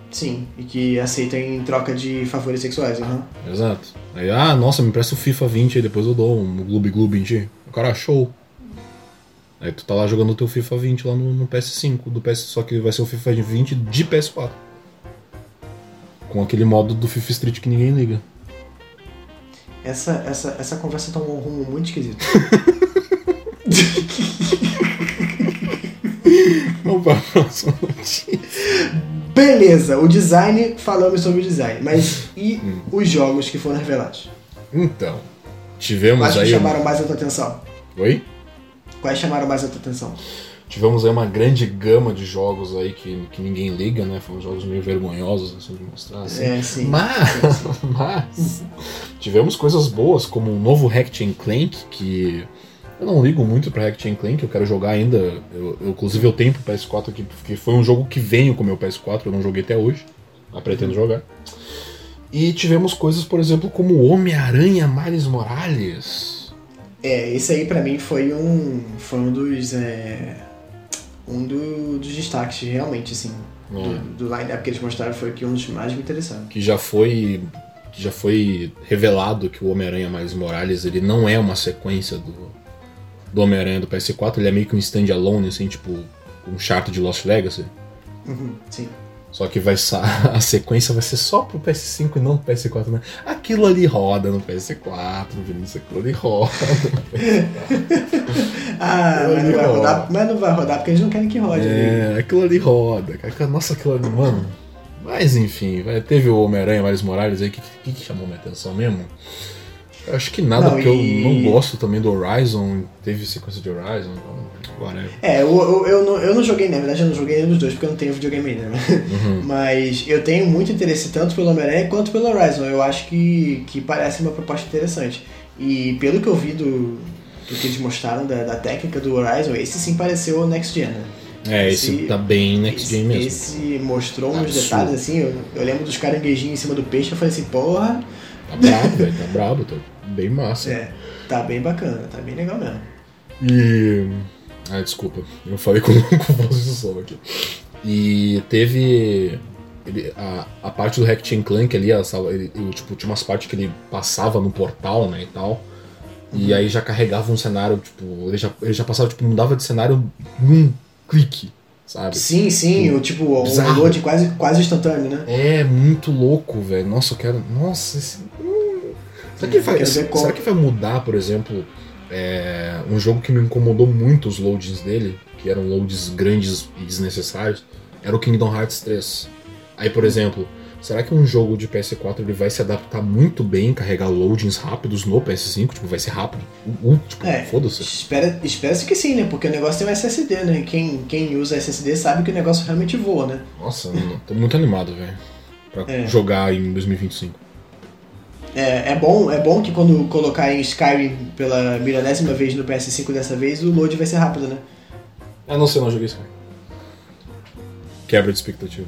Sim, e que aceita em troca de favores sexuais. aham. Exato. Aí, ah, nossa, me empresta o FIFA 20 aí, depois eu dou um Gloob Gloob em ti. O cara, show. Aí tu tá lá jogando o teu FIFA 20 lá no, no PS5, do PS, só que vai ser o FIFA 20 de PS4. Com aquele modo do FIFA Street que ninguém liga. Essa, essa, essa conversa tá um rumo muito esquisito. Vamos pra próxima notícia. Beleza, o design, falamos sobre o design. Mas e Hum. os jogos que foram revelados? Então, tivemos Quais que aí. chamaram Uma... mais a tua atenção? Oi? Quais chamaram mais a tua atenção? Tivemos aí uma grande gama de jogos aí que, que ninguém liga, né? Foram jogos meio vergonhosos assim, de mostrar. Assim. É, sim. Mas, mas tivemos coisas boas, como o novo Hack and Clank, que eu não ligo muito pra Hack and Clank, eu quero jogar ainda. Eu, eu, inclusive eu tenho pro PS4 aqui, porque foi um jogo que veio com o meu PS4, eu não joguei até hoje, mas pretendo jogar. E tivemos coisas, por exemplo, como o Homem-Aranha Miles Morales. É, esse aí pra mim foi um. Foi um dos. é, um do- dos destaques, realmente, assim. É. Do, do line-up que eles mostraram foi que um dos mais me interessaram. que já foi já foi revelado que o Homem-Aranha Miles Morales ele não é uma sequência do, do Homem-Aranha do PS4, ele é meio que um standalone, assim, tipo um chart de Lost Legacy. Uhum, sim. Só que vai sa- a sequência vai ser só pro PS5 e não pro PS4, né? Aquilo ali roda no PS4, Vinícius, aquilo ali roda. Ah, Aquilo mas ali não, vai roda. rodar, mas não vai rodar porque eles não querem que rode. né? É, aquilo ali roda. cara. Nossa, aquilo ali, mano. Mas enfim, teve o Homem-Aranha Miles Morales aí, que, que, que chamou minha atenção mesmo? Acho que nada, Não, porque e- eu não gosto também do Horizon, teve sequência de Horizon, então, whatever. É, eu, eu, eu, não, eu não joguei, na verdade eu não joguei nenhum dos dois porque eu não tenho videogame ainda, né? Uhum. Mas eu tenho muito interesse tanto pelo Homem-Aranha quanto pelo Horizon. Eu acho que, que parece uma proposta interessante. E pelo que eu vi do, do que eles mostraram da, da técnica do Horizon, esse sim pareceu o Next Gen, né? É, esse, Esse- tá bem next esse, gen mesmo. Esse mostrou uns Absurdo. detalhes assim, eu, eu lembro dos caranguejinhos em cima do peixe, eu falei assim, porra, Tá brabo, velho, tá brabo, tá bem massa. é, tá bem bacana, tá bem legal mesmo. E. Ah, desculpa, eu falei com, com voz de som aqui. E teve. ele- a, a parte do Hack and Clank ali, a sala, ele, ele, tipo, tinha umas partes que ele passava no portal, né, e tal. E aí já carregava um cenário, tipo, ele já, ele já passava, tipo, mudava de cenário num clique. sabe? Sim, sim, o tipo, o Bizarro. load quase, quase instantâneo, né? É muito louco, velho. Nossa, eu quero. Nossa, esse. Será que, vai, será que vai mudar, por exemplo, é, um jogo que me incomodou muito os loadings dele, que eram loads grandes e desnecessários, era o Kingdom Hearts 3. Aí, por exemplo, será que um jogo de PS4 ele vai se adaptar muito bem, carregar loadings rápidos no PS5? Tipo, vai ser rápido? Uh, tipo, É, foda-se. espera, espera-se que sim, né? Porque o negócio tem um SSD, né? Quem, quem usa SSD sabe que o negócio realmente voa, né? Nossa, tô muito animado, velho. Pra É. jogar em 2025. É, é, bom, é bom que quando colocar em Skyrim pela milionésima vez no PS5 dessa vez, o load vai ser rápido, né? Ah, não sei, não joguei isso. Quebra de expectativa.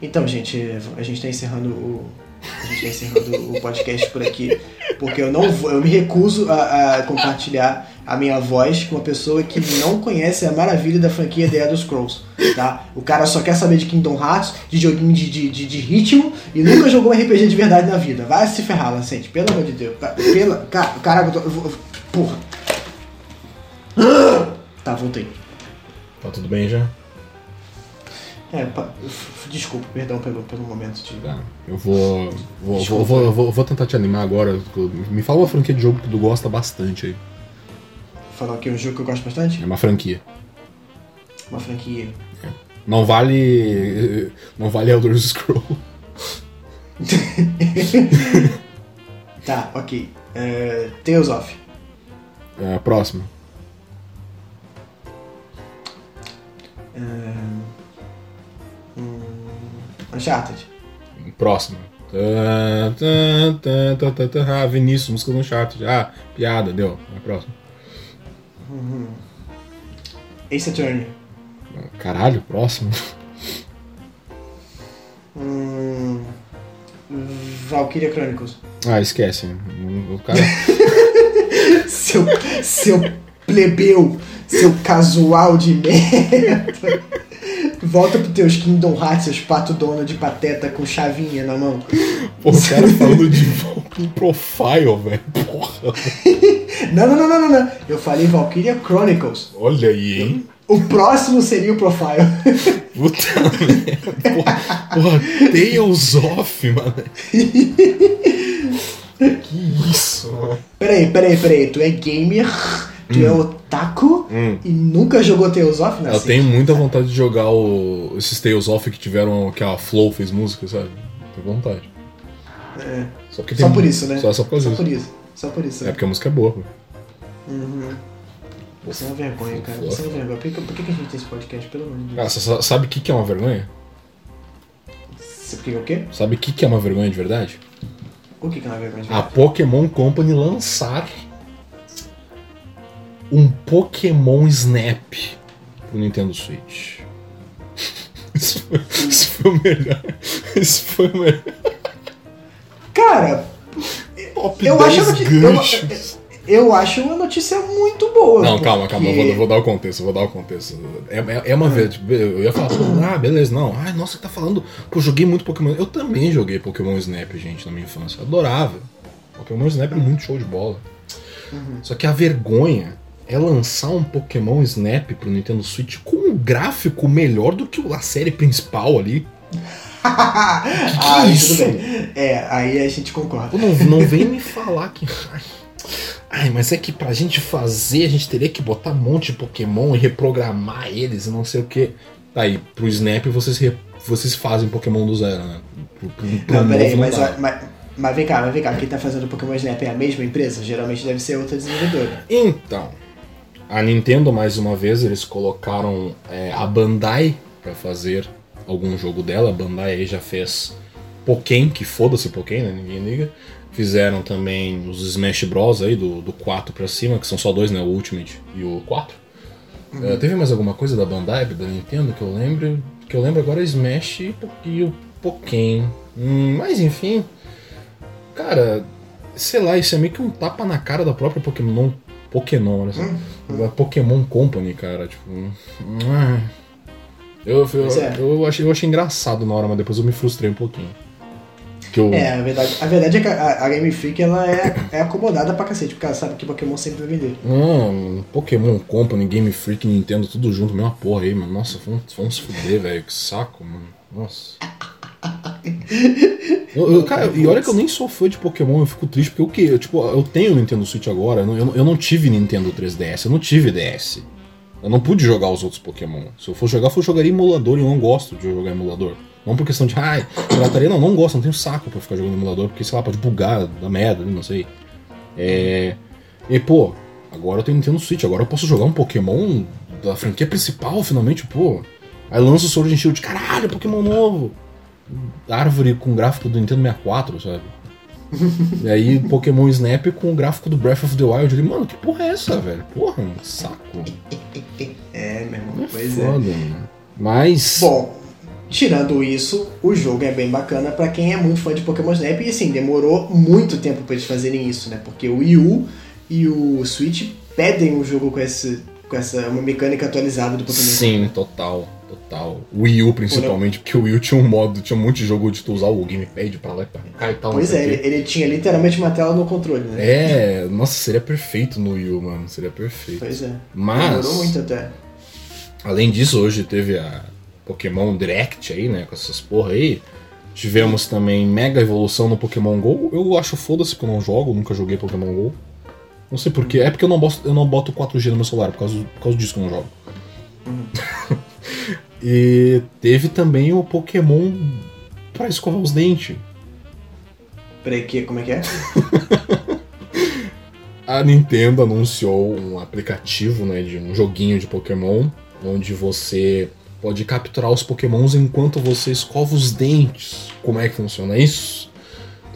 Então, gente, a gente tá encerrando o. A gente tá encerrando o podcast por aqui. Porque eu não vou, eu me recuso a, a compartilhar a minha voz com uma pessoa que não conhece a maravilha da franquia The Elder Scrolls. Tá? O cara só quer saber de Kingdom Hearts, de joguinho de, de, de, de ritmo e nunca jogou um RPG de verdade na vida. Vai se ferrar, Lancente, pelo amor de Deus. Pela, ca- caraca, eu tô, eu vou- porra. Tá, voltei. Tá tudo bem já? É, pa- desculpa, perdão pelo, pelo momento de. Tá. Eu vou. Vou, Desculpa. vou, vou, vou, vou tentar te animar agora. Me fala uma franquia de jogo que tu gosta bastante aí. Falar aqui um jogo que eu gosto bastante. É uma franquia. Uma franquia. Não vale. Não vale Elder Scroll. Tá, ok. É, Tales of. É, próximo. É, hum, Uncharted. Próximo. Ah, Vinícius, música do Uncharted. Ah, piada, deu. É próximo. Ace Attorney. Caralho, próximo. Hum, Valkyria Chronicles. Ah, esquece. O cara. Seu, seu plebeu. Seu casual de merda. Volta pro teus Kingdom Hearts, seus pato dono de pateta com chavinha na mão. Pô, o cara falando de Profile, velho. Porra. Não, não, não, não, não, não. Eu falei Valkyria Chronicles. Olha aí, hein? O próximo seria o Profile. Puta merda. Porra, porra, Tales of, mano. Que isso, mano. Peraí, peraí, peraí. Tu é gamer, tu é otaku Hum. e nunca jogou Tales of, né? Eu tenho muita vontade de jogar o, esses Tales of que tiveram. que a Flow fez música, sabe? Tenho vontade. É, Só, porque Só por isso, né? Só, só por só isso. por isso. Só por isso. É né? porque a música é boa. Uhum. Você é uma vergonha, cara. Você é uma vergonha. Por que, por que a gente tem esse podcast? Pelo amor de Deus. Ah, você sa- sabe o que, que é uma vergonha? Você- Por que o quê? Sabe o que, que é uma vergonha de verdade? O que que é uma vergonha? de A verdade? Pokémon Company lançar um Pokémon Snap pro Nintendo Switch. Isso foi, isso foi o melhor. Isso foi o melhor. Cara, Top eu 10 acho, ganchos. eu, eu acho uma notícia muito boa. Não, calma, calma, eu porque- vou, vou dar o contexto, vou dar o contexto. É, é, é uma vez, tipo, eu ia falar, ah, beleza, não. Ai, nossa, você tá falando. Pô, joguei muito Pokémon. Eu também joguei Pokémon Snap, gente, na minha infância. Adorava. Pokémon Snap é muito show de bola. Só que a vergonha é lançar um Pokémon Snap pro Nintendo Switch com um gráfico melhor do que a série principal ali. ah, isso tudo bem. É, aí a gente concorda. Não, não vem me falar que. Ai, mas é que pra gente fazer, a gente teria que botar um monte de Pokémon e reprogramar eles e não sei o que. Aí, pro Snap vocês, re- vocês fazem Pokémon do zero, né? Pro, pro, pro Não, peraí, mas, mas, mas vem cá, mas vem cá. Quem tá fazendo Pokémon Snap é a mesma empresa? Geralmente deve ser outra desenvolvedora. Então, a Nintendo, mais uma vez, eles colocaram é, a Bandai pra fazer algum jogo dela. A Bandai aí já fez Pokémon, que foda-se Pokémon, né? Ninguém liga. Fizeram também os Smash Bros. aí, do, do 4 pra cima, que são só dois, né? O Ultimate e o 4. É, teve mais alguma coisa da Bandai, da Nintendo, que eu lembro? Que eu lembro agora é Smash e, e o Pokémon. Hum, mas enfim. Cara, sei lá, isso é meio que um tapa na cara da própria Pokémon. Pokémon, olha só. Da Pokémon Company, cara. Tipo. hum. Eu, eu, é. eu, achei, eu achei engraçado na hora, mas depois eu me frustrei um pouquinho. que eu. É, a verdade, a verdade é que a, a Game Freak ela é, é acomodada pra cacete, porque ela sabe que Pokémon sempre vai vender. Não, Pokémon Company, Game Freak, Nintendo, tudo junto, mesma porra aí, mano. Nossa, vamos, vamos se fuder, velho. Que saco, mano. Nossa. Eu, eu, cara, e olha que eu nem sou fã de Pokémon, eu fico triste porque o que? Eu, tipo, eu tenho Nintendo Switch agora, eu, eu, eu não tive Nintendo 3DS, eu não tive DS. Eu não pude jogar os outros Pokémon. Se eu for jogar, eu jogaria emulador e eu não gosto de jogar emulador. Não por questão de, ai, pirataria, não, não gosto, não tenho saco pra ficar jogando emulador, porque sei lá, pode bugar, dar merda, não sei. É. E pô, agora eu tenho Nintendo Switch, agora eu posso jogar um Pokémon da franquia principal, finalmente, pô. Aí lança o Sword and Shield, caralho, Pokémon novo! Árvore com gráfico do Nintendo 64, sabe? e aí Pokémon Snap com o gráfico do Breath of the Wild. Falei, mano, que porra é essa, velho? Porra, um saco. É, meu irmão, É pois foda, é. mano. Mas. Bom, tirando isso, o jogo é bem bacana pra quem é muito fã de Pokémon Snap. E assim, demorou muito tempo pra eles fazerem isso, né? Porque o Wii U e o Switch pedem um jogo com, esse, com essa uma mecânica atualizada do Pokémon Snap. Sim, total, total. Wii U principalmente, porque o Wii U tinha um modo, tinha um monte de jogo de tu usar o gamepad pra lá e pra cá e tal. Pois é, ele, ele tinha literalmente uma tela no controle, né? É, nossa, seria perfeito no Wii U, mano. Seria perfeito. Pois é. Mas, Demorou muito até. além disso, hoje teve a Pokémon Direct aí, né? Com essas porra aí. Tivemos também Mega Evolução no Pokémon GO. Eu acho foda-se que eu não jogo, nunca joguei Pokémon GO. Não sei porquê. É porque eu não, boto, eu não boto 4G no meu celular, por causa, por causa disso que eu não jogo. e teve também o Pokémon pra escovar os dentes. Peraí, que, como é que é? A Nintendo anunciou um aplicativo, né, de um joguinho de Pokémon, onde você pode capturar os Pokémons enquanto você escova os dentes. Como é que funciona isso?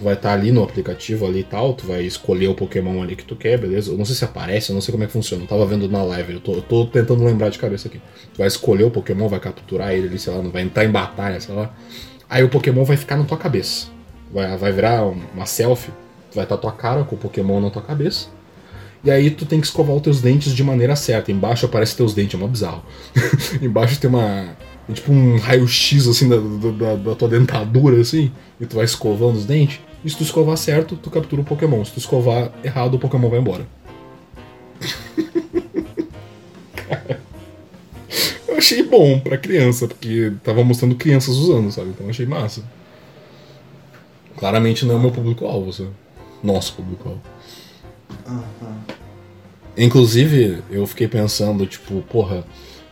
Vai estar ali no aplicativo ali e tal, tu vai escolher o Pokémon ali que tu quer, beleza? Eu não sei se aparece, eu não sei como é que funciona. Eu tava vendo na live, eu tô, eu tô tentando lembrar de cabeça aqui. Tu vai escolher o Pokémon, vai capturar ele ali, sei lá, não vai entrar em batalha, sei lá. Aí o Pokémon vai ficar na tua cabeça. Vai, vai virar uma selfie, vai estar tua cara com o Pokémon na tua cabeça. E aí tu tem que escovar os teus dentes de maneira certa. Embaixo aparece teus dentes, é mó bizarro. Embaixo tem uma. tem tipo um raio-x assim da, da, da tua dentadura, assim, e tu vai escovando os dentes. E se tu escovar certo, tu captura o Pokémon. Se tu escovar errado, o Pokémon vai embora. Cara, eu achei bom pra criança, porque tava mostrando crianças usando, sabe? Então eu achei massa. Claramente não é o meu público-alvo, sabe? Nosso público-alvo. Inclusive, eu fiquei pensando, tipo, porra,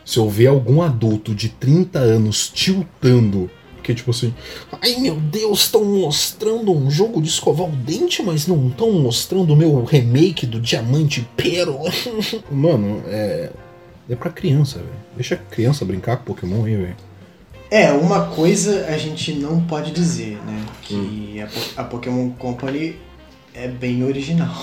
se eu ver algum adulto de 30 anos tiltando, que tipo assim, ai meu Deus, estão mostrando um jogo de escovar o dente, mas não estão mostrando o meu remake do Diamante Pérola. Mano, é. É pra criança, velho. Deixa a criança brincar com Pokémon aí, velho. É, uma coisa a gente não pode dizer, né? Que Hum. a, Po- a Pokémon Company é bem original.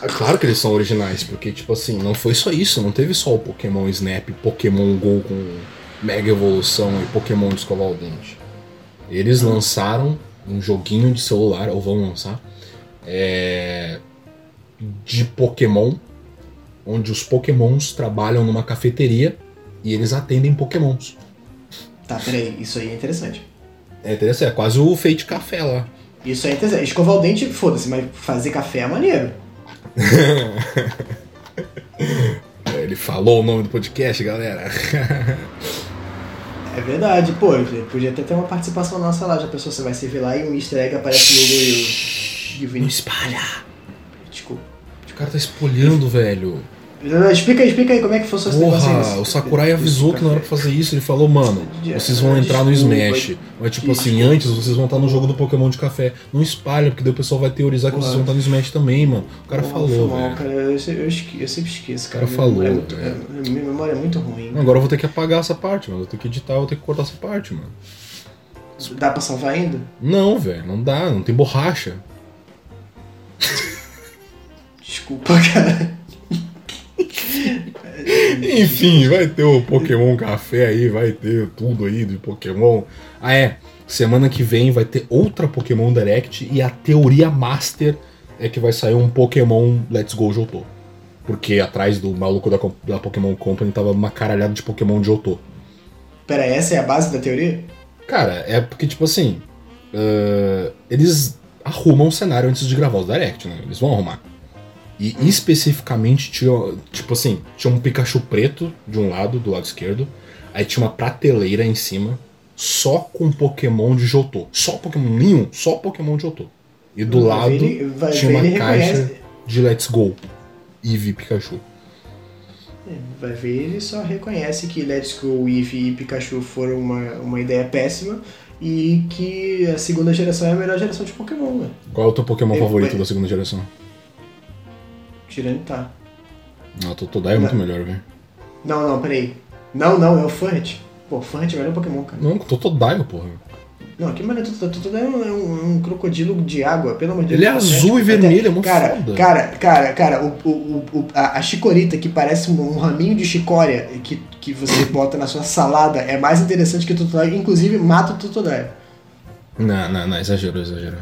É claro que eles são originais, porque, tipo assim, não foi só isso, não teve só o Pokémon Snap, Pokémon Go com Mega Evolução e Pokémon de escovar o dente. Eles lançaram um joguinho de celular, ou vão lançar, é, de Pokémon, onde os Pokémons trabalham numa cafeteria e eles atendem Pokémons. Tá, peraí, isso aí é interessante. É interessante, é quase o Fate Café lá. Isso aí é interessante. Escovar o dente, foda-se, mas fazer café é maneiro. É, Ele falou o nome do podcast, galera. É verdade, pô, podia até ter uma participação nossa lá, já pensou, você vai servir lá e um easter egg aparece logo e de Não espalha! Desculpa. O cara tá espolhando, velho. Explica aí, explica aí como é que funciona esse negócio Porra, o Sakurai avisou que não era pra fazer isso. Ele falou, mano, vocês vão entrar no Smash. Mas tipo assim, antes vocês vão estar no jogo do Pokémon de café. Não espalha, porque daí o pessoal vai teorizar que Porra. vocês vão estar no Smash também, mano. O cara falou, velho. cara, eu, sempre esqueço, cara. O cara falou, é é. é, Minha memória é muito ruim. Agora eu vou ter que apagar essa parte, mano. Eu vou ter que editar, eu vou ter que cortar essa parte, mano. Dá pra salvar ainda? Não, velho, não dá, não tem borracha. Desculpa, cara. Enfim, vai ter o Pokémon Café aí, vai ter tudo aí de Pokémon. Ah, é. Semana que vem vai ter outra Pokémon Direct e a teoria master é que vai sair um Pokémon Let's Go Johto. Porque atrás do maluco da, da Pokémon Company tava uma caralhada de Pokémon de Johto. Pera, essa é a base da teoria? Cara, é porque, tipo assim. ah, eles arrumam o cenário antes de gravar o Direct, né? Eles vão arrumar. E especificamente tinha, tipo assim, tinha um Pikachu preto de um lado, do lado esquerdo. Aí tinha uma prateleira em cima, só com Pokémon de Jotô. Só Pokémon nenhum, só Pokémon de Jotô. E do Vai lado ele- vai tinha uma caixa reconhece. de Let's Go. Eevee Pikachu. Vai ver, ele só reconhece que Let's Go, Eevee e Pikachu foram uma, uma ideia péssima e que a segunda geração é a melhor geração de Pokémon, né? Qual é o teu Pokémon Eu- favorito da segunda geração? Tirando tá. Não, o Totodile é muito Não. melhor, velho. Não, não, peraí. Não, não, é o Furret. Pô, Furret é o melhor Pokémon, cara. Não, o Totodile, porra. Não, que maneiro, tudo é um, é um- um crocodilo de água, pelo amor de Deus. Ele é azul e vermelho, é muito cara, foda. Cara, cara, cara, o, o, o, a, a chicorita que parece um, um raminho de chicória que, que você bota na sua salada é mais interessante que o Totodile, inclusive mata o Totodile. Não, não, não, exagerou, exagerou.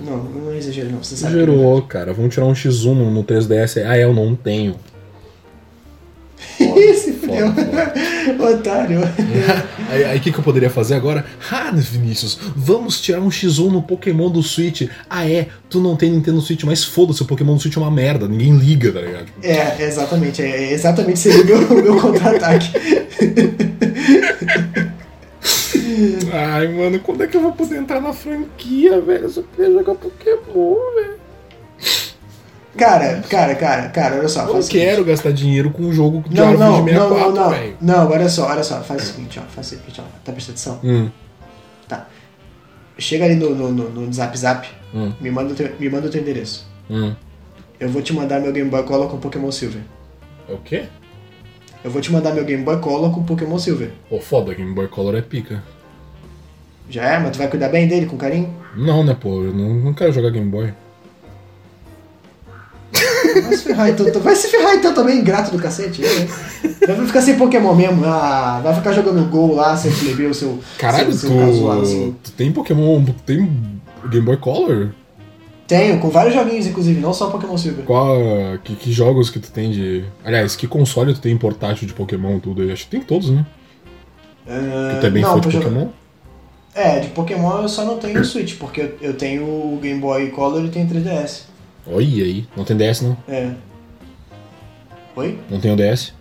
Não, não é exagero não, você sabe. Exagerou, cara. Vamos tirar um X1 no 3DS. Ah, é, eu não tenho. Ih, se fudeu. foda, Otário. Aí o que, que eu poderia fazer agora? Ah, Vinícius, vamos tirar um X1 no Pokémon do Switch. Ah, é, tu não tem Nintendo Switch, mas foda-se, o Pokémon do Switch é uma merda, ninguém liga, tá ligado? É, exatamente, é, é exatamente seria o meu, o meu contra-ataque. Ai, mano, quando é que eu vou poder entrar na franquia, velho? Eu só queria jogar Pokémon, velho. Cara, cara, cara, cara, olha só. Eu não quero gastar dinheiro com um jogo de Não, não, de não, 64, não, não. velho. Não, olha só, olha só, faz o seguinte, ó, faz o seguinte, ó. Tá prestando atenção? Hum, Tá. Chega ali no, no, no, no Zap Zap, hum, me manda, o teu, me manda o teu endereço. hum. Eu vou te mandar meu Game Boy Color com Pokémon Silver. O quê? Eu vou te mandar meu Game Boy Color com Pokémon Silver. Pô, foda, Game Boy Color é pica. Já é? Mas tu vai cuidar bem dele com carinho? Não, né, pô, eu não, não quero jogar Game Boy. Vai se ferrar então, tu vai se ferrar então também, ingrato do cacete. né? Vai ficar sem Pokémon mesmo, ah, vai ficar jogando Gol lá, seu plebeu, seu. Caralho, seu, seu tu, tu tem Pokémon, tu tem Game Boy Color? Tenho, com vários joguinhos, inclusive, não só Pokémon Silver. Qual, que, que jogos que tu tem de... Aliás, que console tu tem portátil de Pokémon tudo aí? Acho que tem todos, né? Ah, Tu é bem não, fã de pra jogar- Pokémon? É, de Pokémon eu só não tenho o Switch, porque eu, tenho o Game Boy Color e tenho 3DS. Olha aí, não tem DS não? É. Oi? Não tem o DS?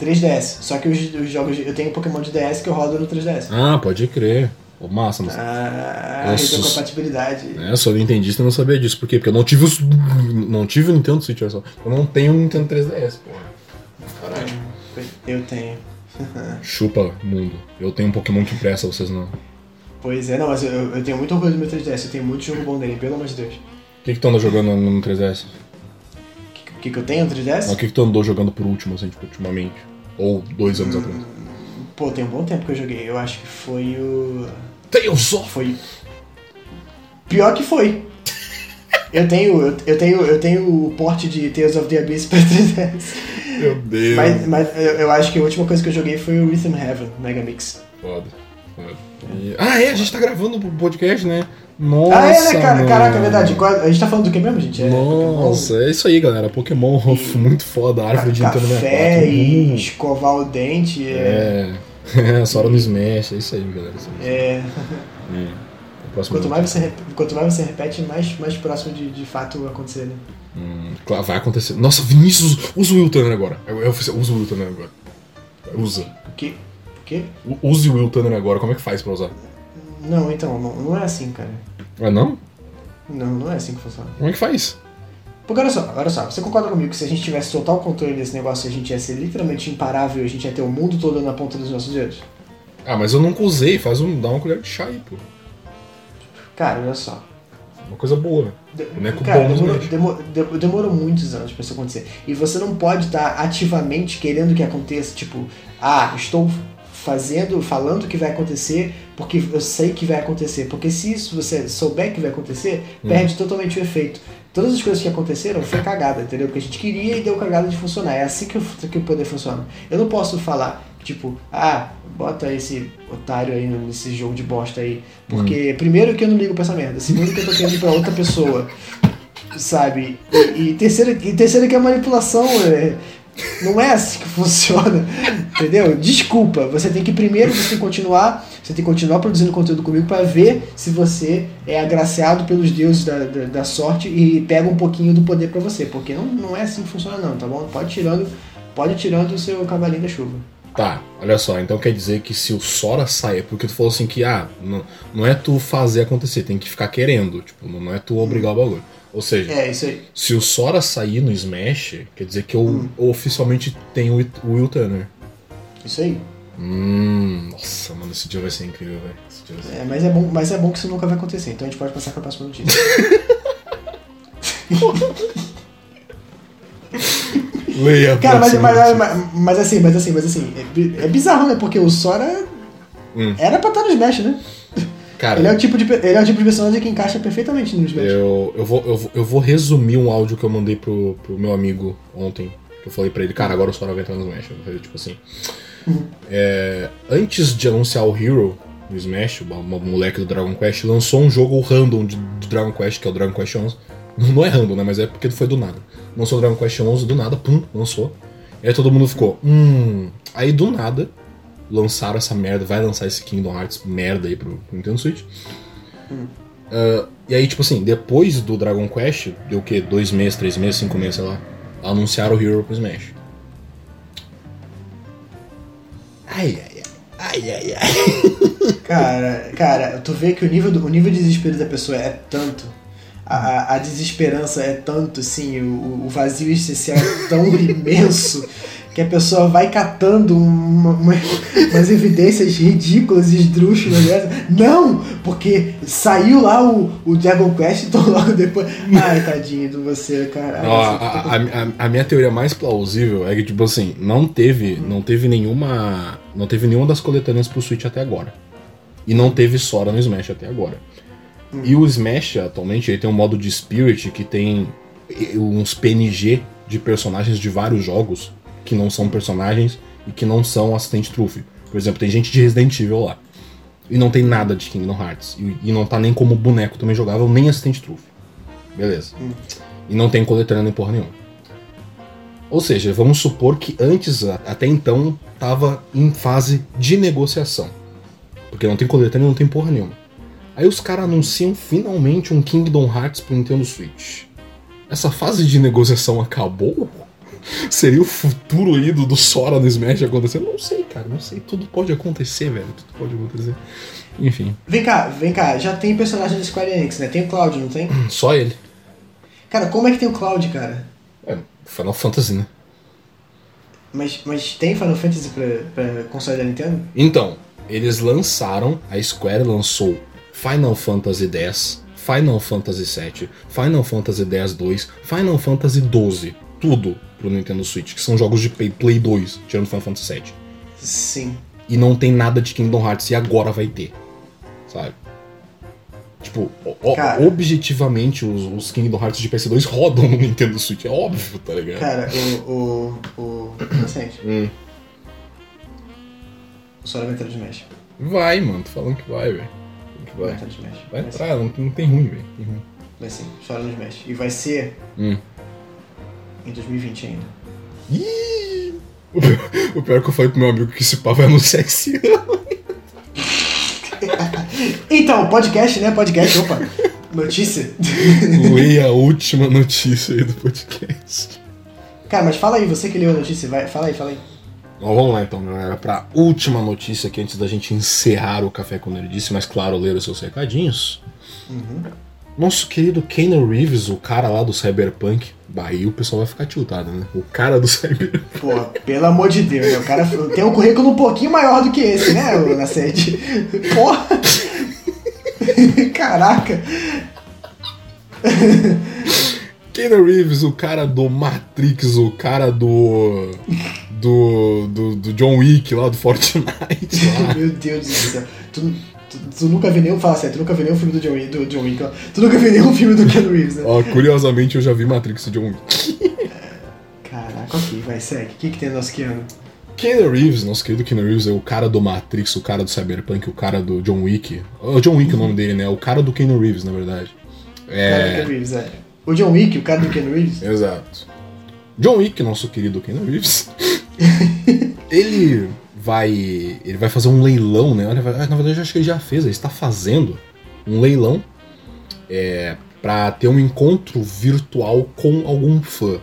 3DS. Só que os, os jogos. Eu tenho Pokémon de DS que eu rodo no 3DS. Ah, pode crer. Pô, massa, mas... Ah, Nossa. retrocompatibilidade. É, sou nintendista e não sabia disso. Por quê? Porque eu não tive os... Não tive o Nintendo Switch, olha só. Eu não tenho o Nintendo 3DS, porra. Caralho. Eu tenho. Chupa, mundo. Eu tenho um Pokémon que presta, vocês não. O Pois é, não, mas eu, eu tenho muito orgulho do meu 3DS. Eu tenho muito jogo bom nele, pelo amor de Deus. que, que tu andou jogando no 3DS? O que, que, eu tenho no 3DS? Não, O que, que tu andou jogando por último, assim, tipo, ultimamente? Ou dois anos atrás? Pô, tem um bom tempo que eu joguei. Eu acho que foi o. Tales of... Foi. Pior que foi. Eu tenho, eu, eu tenho, eu tenho o porte de Tales of the Abyss pra 3DS. Meu Deus. Mas, mas eu, eu acho que a última coisa que eu joguei foi o Rhythm Heaven Mega Mix. Foda. foda. E- Ah, é, a gente tá gravando o podcast, né? Nossa, ah, é, né, cara? mano. Caraca, é verdade. A gente tá falando do que mesmo, gente? É Nossa, é isso aí, galera. Pokémon E- muito foda, árvore de Nintendo Café 64. e Uh, escovar o dente. É. É, Sora no Smash, é isso aí, galera. Isso aí. é- É. Quanto, mais você, rep- quanto mais você repete, mais, mais próximo de, de fato acontecer, né? Hum, claro, vai acontecer. Nossa, Vinícius, usa o Will Turner agora. Eu, eu, usa o Will Turner agora. Usa. O quê? O quê? Use o Will Turner agora. Como é que faz pra usar? Não, então, não, não é assim, cara. Ah, não? Não, não é assim que funciona. Como é que faz? Porque olha só, olha só, você concorda comigo que se a gente tivesse total controle desse negócio, a gente ia ser literalmente imparável, a gente ia ter o mundo todo na ponta dos nossos dedos? Ah, mas eu nunca usei. Faz um, dá uma colher de chá aí, pô. Cara, olha só. Uma coisa boa. De- Boneco Cara, demorou, Smash. demo- de- demorou muitos anos pra isso acontecer. E você não pode estar ativamente querendo que aconteça, tipo, ah, estou fazendo, falando que vai acontecer porque eu sei que vai acontecer. Porque se isso você souber que vai acontecer, Hum. perde totalmente o efeito. Todas as coisas que aconteceram foi cagada, entendeu? Porque a gente queria e deu cagada de funcionar. É assim que o, que o poder funciona. Eu não posso falar, tipo, ah, bota esse otário aí nesse jogo de bosta aí. Porque, primeiro, que eu não ligo pra essa merda. Segundo, que eu tô querendo pra outra pessoa. Sabe? E, e terceiro, e terceiro, que a manipulação é. Não é assim que funciona, entendeu? Desculpa, você tem que primeiro você tem que continuar, você tem que continuar produzindo conteúdo comigo para ver se você é agraciado pelos deuses da, da, da sorte e pega um pouquinho do poder para você, porque não, não é assim que funciona não, tá bom? Pode tirando, pode tirando o seu cavalinho da chuva. Tá, olha só, então quer dizer que se o Sora sair, porque tu falou assim que, ah, não, não é tu fazer acontecer, tem que ficar querendo, tipo, não é tu obrigar o bagulho. Ou seja, É, se o Sora sair no Smash, quer dizer que eu oficialmente tenho o Will- Turner. Isso aí. Hum, nossa, mano, esse dia vai ser incrível, velho. Ser- É, mas é bom, mas é bom que isso nunca vai acontecer, então a gente pode passar para a próxima notícia. Leia Cara, mas, mas, mas, mas assim, mas assim, mas assim, é, é bizarro, né? Porque o Sora Hum. era pra estar no Smash, né? Cara, Ele é, o tipo de, ele é o tipo de personagem que encaixa perfeitamente no Smash. eu, eu, vou, eu, vou, eu vou resumir um áudio que eu mandei pro, pro meu amigo ontem. Que eu falei pra ele, cara, agora o Sora vai entrar no Smash. Eu falei, tipo assim. é, antes de anunciar o Hero no Smash, o moleque do Dragon Quest lançou um jogo random de, de Dragon Quest, que é o Dragon Quest 11. Não é random, né? Mas é porque foi do nada. Lançou o Dragon Quest 11 do nada, pum, lançou. E aí todo mundo ficou, hum. Aí do nada, lançaram essa merda, vai lançar esse Kingdom Hearts merda aí pro, Nintendo Switch. Ah, e aí, tipo assim, depois do Dragon Quest, deu o quê? Dois meses, três meses, cinco meses, sei lá. Anunciaram o Hero pro Smash. Ai, ai, ai, ai, ai, ai. Cara, cara, tu vê que o nível, do, o nível de desespero da pessoa é tanto. A, a- desesperança é tanto, assim, o, o vazio existencial é tão imenso que a pessoa vai catando uma- uma- umas evidências ridículas e esdrúxulas dessa. Não! Porque saiu lá o, o Dragon Quest, então logo depois. Ai, tadinho de você, cara. Ai, Ó, a, a, a- minha teoria mais plausível é que, tipo assim, não teve, não teve nenhuma. Não teve nenhuma das coletâneas pro Switch até agora. E não teve Sora no Smash até agora. E o Smash, atualmente, ele tem um modo de Spirit que tem uns PNG de personagens de vários jogos que não são personagens e que não são assistente trufe. Por exemplo, tem gente de Resident Evil lá. E não tem nada de Kingdom Hearts. E, e não tá nem como boneco também jogável, nem assistente trufe. Beleza. E não tem coletânea nem porra nenhuma. Ou seja, vamos supor que antes, até então, tava em fase de negociação. Porque não tem coletânea e não tem porra nenhuma. Aí os caras anunciam finalmente um Kingdom Hearts pro Nintendo Switch. Essa fase de negociação acabou? Seria o futuro ídolo do Sora no Smash acontecer? Não sei, cara, não sei. Tudo pode acontecer, velho. Tudo pode acontecer. Enfim, Vem cá, vem cá, já tem personagem da Square Enix, né? Tem o Cloud, não tem? só ele. Cara, como é que tem o Cloud, cara? É, Final Fantasy, né? Mas, mas tem Final Fantasy pra, pra console da Nintendo? Então, eles lançaram, a Square lançou Final Fantasy X, Final Fantasy VII, Final Fantasy X-2, Final Fantasy XII, tudo pro Nintendo Switch, que são jogos de Play, Play 2, tirando Final Fantasy VII. Sim. E não tem nada de Kingdom Hearts, e agora vai ter, sabe? Tipo, Cara. objetivamente, os, os Kingdom Hearts de PS2 rodam no Nintendo Switch, é óbvio, tá ligado? Cara, o. o. o. Inocente. Hum. O Sora vai entrar no Smash. Vai, mano, tô falando que vai, velho. Que Vai entrar no Smash. Vai Vai, entrar, não, não tem ruim, velho. Tem ruim. Vai sim, Sora no Smash. E vai ser Hum. em 2020 ainda. Ih! O pior, o pior que eu falei pro meu amigo que esse pau vai anunciar esse ano. Então, podcast, né? Podcast, opa. Notícia. Leia a última notícia aí do podcast. Cara, mas fala aí, você que leu a notícia, vai, fala aí, fala aí. Ó, vamos lá então, galera, pra última notícia aqui antes da gente encerrar o Café com Nerdice, mas claro, ler os seus recadinhos. Nosso querido Keanu Reeves, o cara lá do Cyberpunk, bah, aí o pessoal vai ficar tiltado, né? O cara do Cyberpunk. Pô, pelo amor de Deus, né? O cara tem um currículo um pouquinho maior do que esse, né, Nascente? Porra! Caraca! Keanu Reeves, o cara do Matrix, o cara do. Do. do, do John Wick lá, do Fortnite lá. Meu Deus do céu. Tu, tu, tu nunca viu nenhum. Fala sério, tu nunca viu nenhum filme do John, Wick- do John Wick, ó. Tu nunca viu nenhum filme do Ken Reeves, né? Ó, curiosamente eu já vi Matrix e John Wick. Caraca, ok, vai, segue. O que, que tem no nosso Keanu? Keanu Reeves, nosso querido Keanu Reeves, é o cara do Matrix, o cara do Cyberpunk, o cara do John Wick. O John Wick é o nome dele, né? O cara do Keanu Reeves, na verdade. O cara do É. Ken Reeves, é. O John Wick, o cara do Ken Reeves? Exato. John Wick, nosso querido Keanu Reeves, ele vai ele vai fazer um leilão, né? Olha, Na verdade, eu acho que ele já fez, ele está fazendo um leilão é, para ter um encontro virtual com algum fã,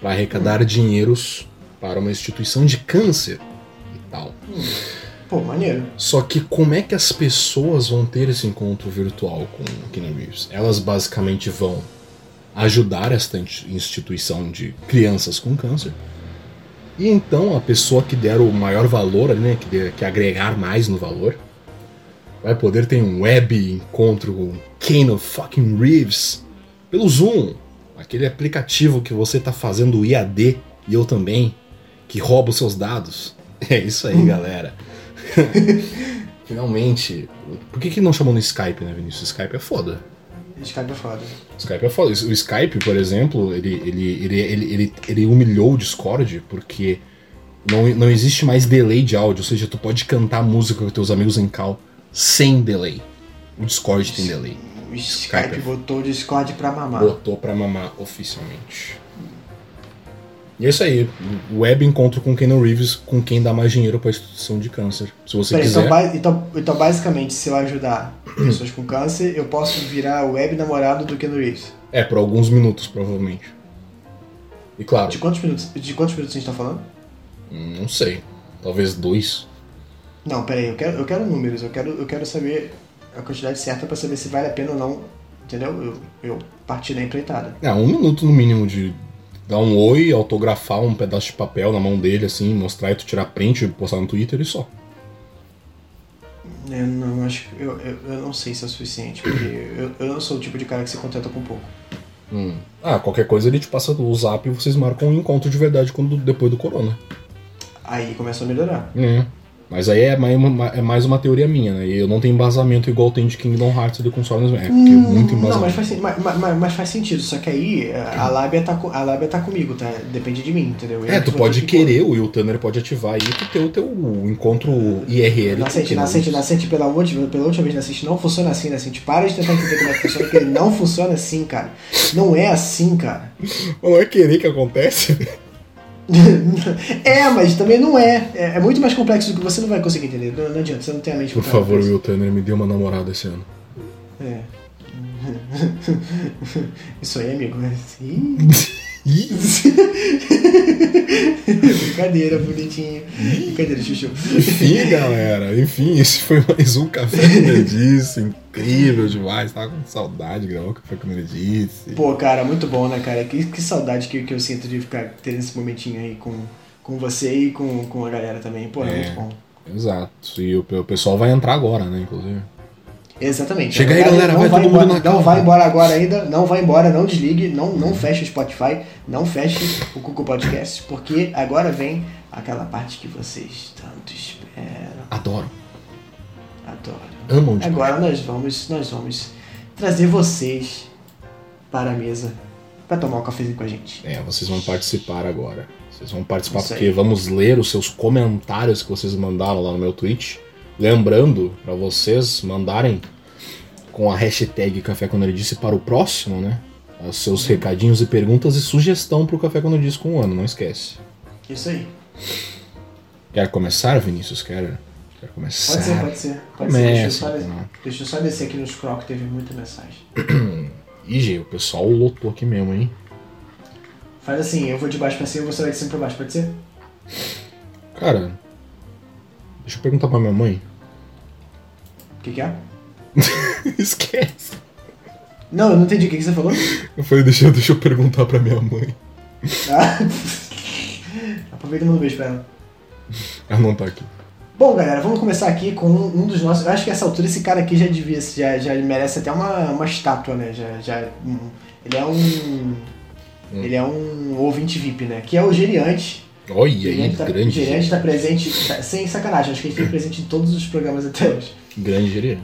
para arrecadar dinheiros para uma instituição de câncer e tal. Pô, maneiro. Só que como é que as pessoas vão ter esse encontro virtual com o Keanu Reeves? Elas basicamente vão ajudar esta instituição de crianças com câncer. E então a pessoa que der o maior valor, né, que, der, que agregar mais no valor, vai poder ter um web encontro com Keanu fucking Reeves pelo Zoom, aquele aplicativo que você tá fazendo IAD e eu também, que rouba os seus dados. É isso aí, galera. Finalmente. Por que, que não chamou no Skype, né, Vinícius? Skype é foda. Skype é foda. Skype é foda. O Skype, por exemplo, ele, ele, ele, ele, ele, ele humilhou o Discord porque não, não existe mais delay de áudio. Ou seja, tu pode cantar música com teus amigos em call sem delay. O Discord tem delay. O Skype, Skype botou o Discord pra mamar. Botou pra mamar oficialmente. E é isso aí. Web encontro com Keanu Reeves, com quem dá mais dinheiro para a instituição de câncer. Se você Peraí, quiser. Então, então, então, basicamente, se eu ajudar pessoas com câncer, eu posso virar web namorado do Keanu Reeves. É, por alguns minutos, provavelmente. E claro. De quantos minutos, de quantos minutos a gente tá falando? Hum, não sei. Talvez dois. Não, peraí, eu quero, eu quero números, eu quero, eu quero saber a quantidade certa para saber se vale a pena ou não. Entendeu? Eu, eu parti da empreitada. É, um minuto no mínimo de dar um oi, autografar um pedaço de papel na mão dele, assim, mostrar e tu tirar print e postar no Twitter e só. Eu não acho eu, eu, eu não sei se é o suficiente, porque eu, eu não sou o tipo de cara que se contenta com pouco. Hum. Ah, qualquer coisa ele te passa o zap e vocês marcam um encontro de verdade quando, depois do corona. Aí começa a melhorar. É. Mas aí é mais, uma, é mais uma teoria minha, né? E eu não tenho embasamento igual tem de Kingdom Hearts ali com Sonic É, porque hum, muito embasamento. Não, mas faz, mas, mas, mas faz, sentido. Só que aí a lábia, tá, a lábia tá comigo, tá? Depende de mim, entendeu? Eu é, tu pode querer, o Will Tanner pode ativar aí tu ter o teu encontro IRL. Nascente, nascente, nascente, pela última, pela última vez, Nascente, não funciona assim, Nascente. Para de tentar entender como é que funciona, porque não funciona assim, cara. Não é assim, cara. Não é querer que acontece. É, mas também não é. é. é. muito mais complexo do que você não vai conseguir entender. Não, não adianta, você não tem a mente Por favor, Will Turner, me dê uma namorada esse ano. É. Isso aí, amigo. Brincadeira, bonitinho. Brincadeira, chuchu. Enfim, galera. Enfim, esse foi mais um Café com Nerdice. Incrível demais. Tava com saudade de gravar o Café com Nerdice. Pô, cara, muito bom, né, cara? Que, que saudade que, que eu sinto de ficar tendo esse momentinho aí com, com você e com, com a galera também. Pô, é, é muito bom. Exato. E o, o pessoal vai entrar agora, né, inclusive. Exatamente. Chega aí, galera, vai, todo embora, mundo na Não vai embora agora ainda, não vai embora, não desligue, não, não feche o Spotify, não feche o Google Podcast, porque agora vem aquela parte que vocês tanto esperam. Adoro. Adoro. Amam demais. Agora nós vamos, nós vamos trazer vocês para a mesa para tomar um cafezinho com a gente. É, vocês vão participar agora. Vocês vão participar porque vamos ler os seus comentários que vocês mandaram lá no meu tweet Lembrando para vocês mandarem com a hashtag Café Quando Ele Disse para o próximo, né? Os seus recadinhos e perguntas e sugestão pro Café Quando Ele Disse com o ano, não esquece. Isso aí. Quer começar, Vinícius? Quer, quer começar? Pode ser, pode ser. Pode ser. Deixa, eu só, então. deixa eu só descer aqui nos Croc, teve muita mensagem. Ih, o pessoal lotou aqui mesmo, hein? Faz assim, eu vou de baixo pra cima e você vai de cima pra baixo, pode ser? Cara, deixa eu perguntar pra minha mãe. O que, que é? Esquece. Não, eu não entendi o que, que você falou. Eu falei, deixa, deixa eu perguntar pra minha mãe. Ah. Aproveita e manda um beijo pra ela. Ela não tá aqui. Bom, galera, vamos começar aqui com um, dos nossos. Eu acho que essa altura esse cara aqui já devia, já, já merece até uma, uma estátua, né? Já, já, um, ele é um. Hum. Ele é um ouvinte VIP, né? Que é o Geriante. Olha aí, tá, grande. O Geriante tá presente, tá, sem sacanagem, acho que ele esteve presente em todos os programas até hoje. Grande Geriante.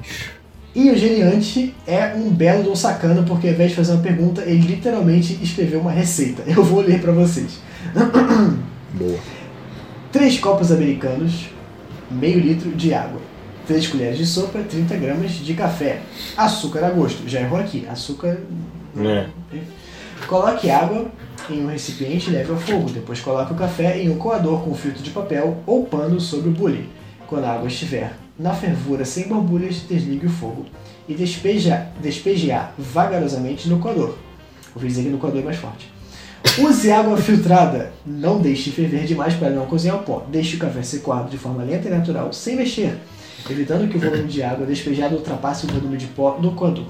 E o Geriante é um belo de um sacana, porque ao invés de fazer uma pergunta, ele literalmente escreveu uma receita. Eu vou ler para vocês. Boa. Três copos americanos, meio litro de água. 3 colheres de sopa, 30 gramas de café. Açúcar a gosto. Já errou aqui. Açúcar. É. Coloque água em um recipiente leve ao fogo. Depois coloque o café em um coador com filtro de papel ou pano sobre o bule. Quando a água estiver na fervura sem borbulhas, desligue o fogo e despeja, despejear vagarosamente no coador. Vou dizer que no coador é mais forte. Use água filtrada. Não deixe ferver demais para não cozinhar o pó. Deixe o café ser coado de forma lenta e natural, sem mexer, evitando que o volume de água despejado ultrapasse o volume de pó no coador.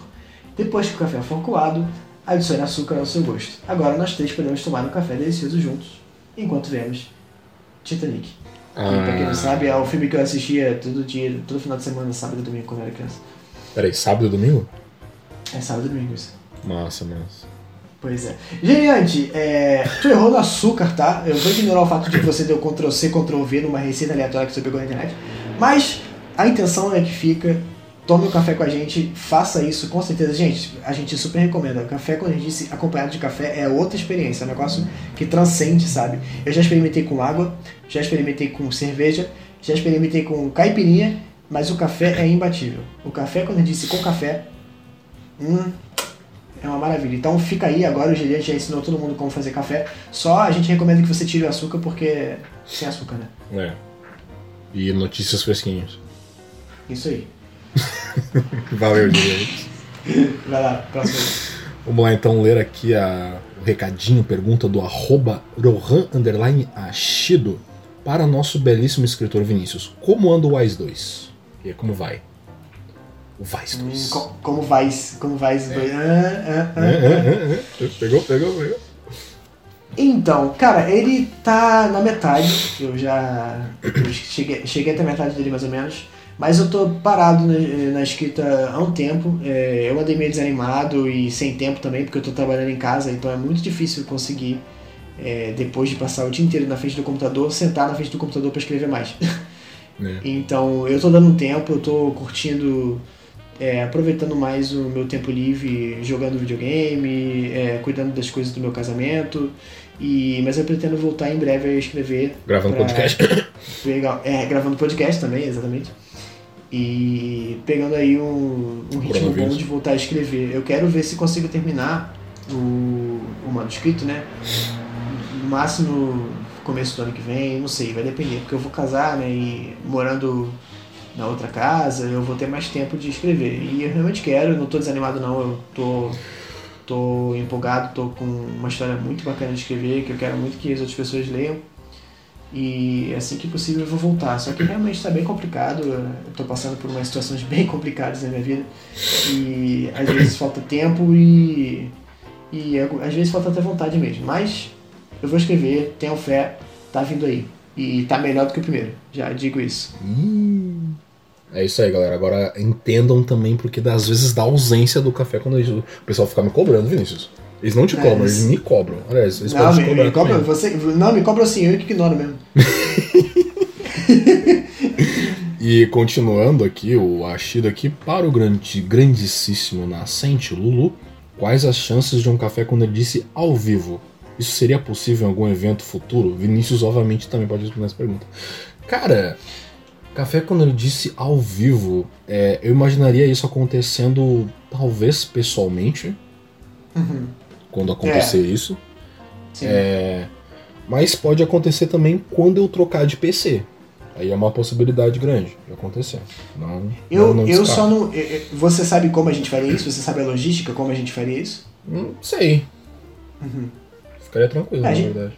Depois que o café for coado, adicione açúcar ao seu gosto. Agora nós três podemos tomar um café delicioso juntos, enquanto vemos Titanic. Ah. Que, pra quem não sabe, é o filme que eu assistia todo dia, todo final de semana, sábado e domingo, quando eu era criança. Peraí, sábado e domingo? É sábado e domingo isso. Massa, massa. Pois é. Geniante, é, tu errou no açúcar, tá? Eu vou ignorar o fato de que você deu Ctrl C, Ctrl V numa receita aleatória que você pegou na internet. Mas a intenção é que fica. Tome um café com a gente, faça isso com certeza. Gente, a gente super recomenda. Café, quando a gente disse acompanhado de café, é outra experiência. É um negócio que transcende, sabe? Eu já experimentei com água, já experimentei com cerveja, já experimentei com caipirinha, mas o café é imbatível. O café, quando a gente disse com café, hum, é uma maravilha. Então fica aí agora, o Geliante já ensinou todo mundo como fazer café. Só a gente recomenda que você tire o açúcar porque sem açúcar, né? É. E notícias fresquinhas. Isso aí. Valeu, Diego. Vai lá, próximo. Vamos lá então ler aqui a, o recadinho, pergunta do arroba Rohan underline Ashido para nosso belíssimo escritor Vinícius. Como anda o Wise 2? E aí, como vai? O Wise 2. Hum, co- como vai? Como vai? Ah, ah, ah, É, é, ah. é, é. Pegou, pegou, pegou. Então, cara, ele tá na metade. Eu já eu cheguei, cheguei até a metade dele mais ou menos. Mas eu tô parado na, na escrita há um tempo. É, eu andei meio desanimado e sem tempo também, porque eu tô trabalhando em casa, então é muito difícil conseguir, é, depois de passar o dia inteiro na frente do computador, sentar na frente do computador para escrever mais. É. Então eu tô dando um tempo, eu tô curtindo, é, aproveitando mais o meu tempo livre, jogando videogame, é, cuidando das coisas do meu casamento. E, mas eu pretendo voltar em breve a escrever. Gravando pra- podcast. Legal. É, gravando podcast também, exatamente. E pegando aí um, um ritmo bom de voltar a escrever. Eu quero ver se consigo terminar o, o manuscrito, né? No máximo começo do ano que vem, não sei, vai depender, porque eu vou casar, né? E morando na outra casa, eu vou ter mais tempo de escrever. E eu realmente quero, não tô desanimado não, eu tô, tô empolgado, tô com uma história muito bacana de escrever, que eu quero muito que as outras pessoas leiam. E assim que possível eu vou voltar. Só que realmente está bem complicado. Estou passando por umas situações bem complicadas na minha vida. E às vezes falta tempo e, e às vezes falta até vontade mesmo. Mas eu vou escrever, tenho fé, tá vindo aí. E tá melhor do que o primeiro. Já digo isso. Hum. É isso aí, galera. Agora entendam também porque às vezes dá ausência do café quando o pessoal fica me cobrando, Vinícius. Eles não te É, cobram, eles- eles me cobram. Aliás, eles não, podem te me, cobrar me cobra, você, não, me cobra assim, eu que ignoro mesmo. E continuando aqui, o Ashido aqui, para o grande, grandíssimo nascente Lulu, quais as chances de um café quando ele disse ao vivo? Isso seria possível em algum evento futuro? Vinícius, obviamente, também pode responder essa pergunta. Cara, café quando ele disse ao vivo, é, eu imaginaria isso acontecendo, talvez pessoalmente, Uhum. Quando acontecer isso. Sim. É, mas pode acontecer também quando eu trocar de PC. Aí é uma possibilidade grande de acontecer. Não, Eu, não, não eu só não. eu- eu- Você sabe como a gente faria isso? Você sabe a logística como a gente faria isso? Não sei. Uhum. Ficaria tranquilo, É, na gente- verdade.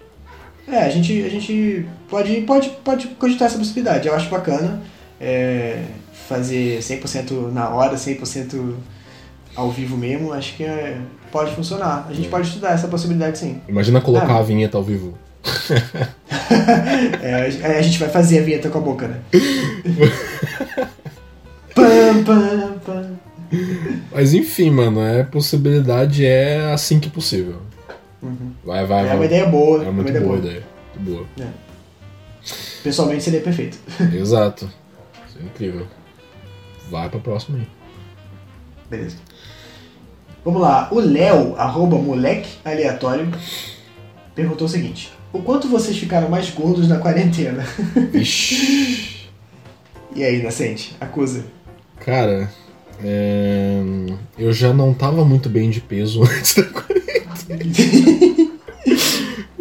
É, a gente, a gente pode, pode, pode cogitar essa possibilidade. Eu acho bacana é, fazer 100% na hora, 100% ao vivo mesmo. Acho que é, pode funcionar. A gente pode estudar essa possibilidade sim. Imagina colocar Ah. a vinheta ao vivo. É, a- a gente vai fazer a vinheta com a boca, né? pam, pam, pam. Mas enfim, mano, é possibilidade é assim que possível. Uhum. Vai, vai, É vai. uma ideia boa. É uma muito ideia boa ideia. Muito boa. Pessoalmente seria perfeito. Exato. Isso é incrível. Vai pra próxima aí. Beleza. Vamos lá. O Léo, arroba moleque aleatório, perguntou o seguinte: O quanto vocês ficaram mais gordos na quarentena? Vixe. E aí, Nascente? Acusa. Cara, é, eu já não tava muito bem de peso antes da quarentena.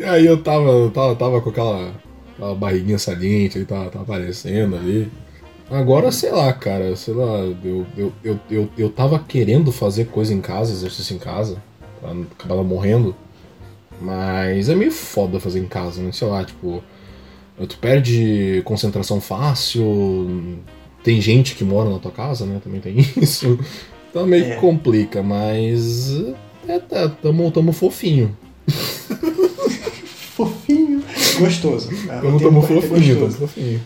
aí eu tava, eu tava, tava com aquela, aquela barriguinha saliente, aí tava, tava aparecendo ali. Agora, sei lá, cara, sei lá, eu, eu, eu, eu, eu tava querendo fazer coisa em casa, exercício em casa, acabar morrendo. Mas é meio foda fazer em casa, né? Sei lá, tipo. Tu perde concentração fácil. Tem gente que mora na tua casa, né? Também tem isso. Então meio É. que complica, mas. É, tá, tamo, tamo fofinho. Fofinho. Gostoso. É, Tamo, tamo é fofinho, tamo fofinho.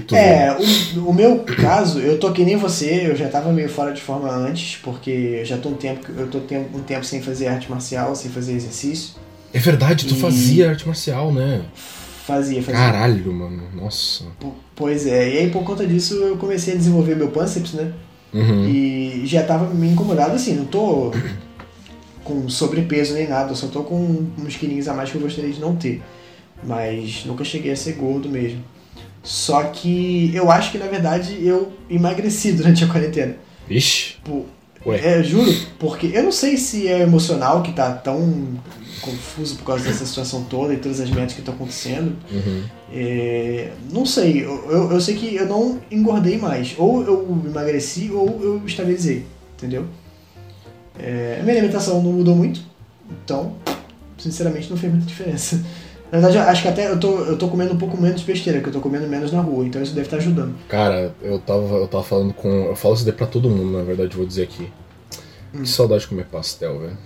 Tu? É, o, o meu caso, eu tô que nem você, eu já tava meio fora de forma antes, porque eu já tô um tempo, eu tô um tempo sem fazer arte marcial, sem fazer exercício. É verdade, tu E- fazia arte marcial, né? Fazia, fazia. Caralho, mano. Nossa. P- Pois é, e aí por conta disso eu comecei a desenvolver meu pânceps, né? Uhum. E já tava me incomodado assim, não tô com sobrepeso nem nada, eu só tô com uns quilinhos a mais que eu gostaria de não ter. Mas nunca cheguei a ser gordo mesmo. Só que eu acho que na verdade eu emagreci durante a quarentena. Vixe. Pô, Ué. É, juro, porque eu não sei se é emocional que tá tão confuso por causa dessa situação toda e todas as metas que estão acontecendo. Uhum. É, não sei, eu, eu, eu sei que eu não engordei mais. Ou eu emagreci ou eu estabilizei, entendeu? É, a minha alimentação não mudou muito, então, sinceramente, não fez muita diferença. Na verdade, acho que até eu tô, eu tô comendo um pouco menos besteira, que eu tô comendo menos na rua, então isso deve estar ajudando. Cara, eu tava, eu tava falando com. Eu falo isso daí pra todo mundo, na verdade, vou dizer aqui. Hum. Que saudade de comer pastel, velho.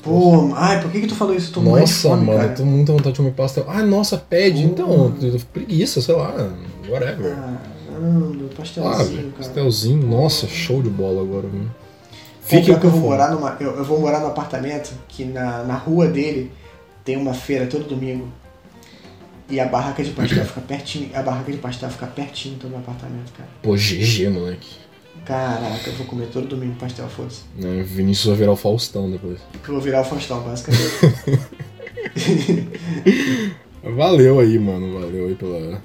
Pô, ai, por que que tu falou isso? De Nossa, fome, mano, cara. eu tô com muita vontade de comer pastel. Ah, nossa, pede. Então, preguiça, sei lá, whatever. Ah, Caramba, Ah, pastelzinho, pastelzinho, nossa, show de bola agora. Fique Fique que eu vou morar numa, eu, eu vou morar num apartamento que na, na rua dele tem uma feira todo domingo. E a barraca de pastel fica pertinho. A barraca de pastel fica pertinho do meu apartamento, cara. Pô, GG, moleque. Caraca, eu vou comer todo domingo pastel, foda-se. Né, Vinícius vai virar o Faustão depois. Eu vou virar o Faustão, basicamente. Valeu aí, mano. Valeu aí pela,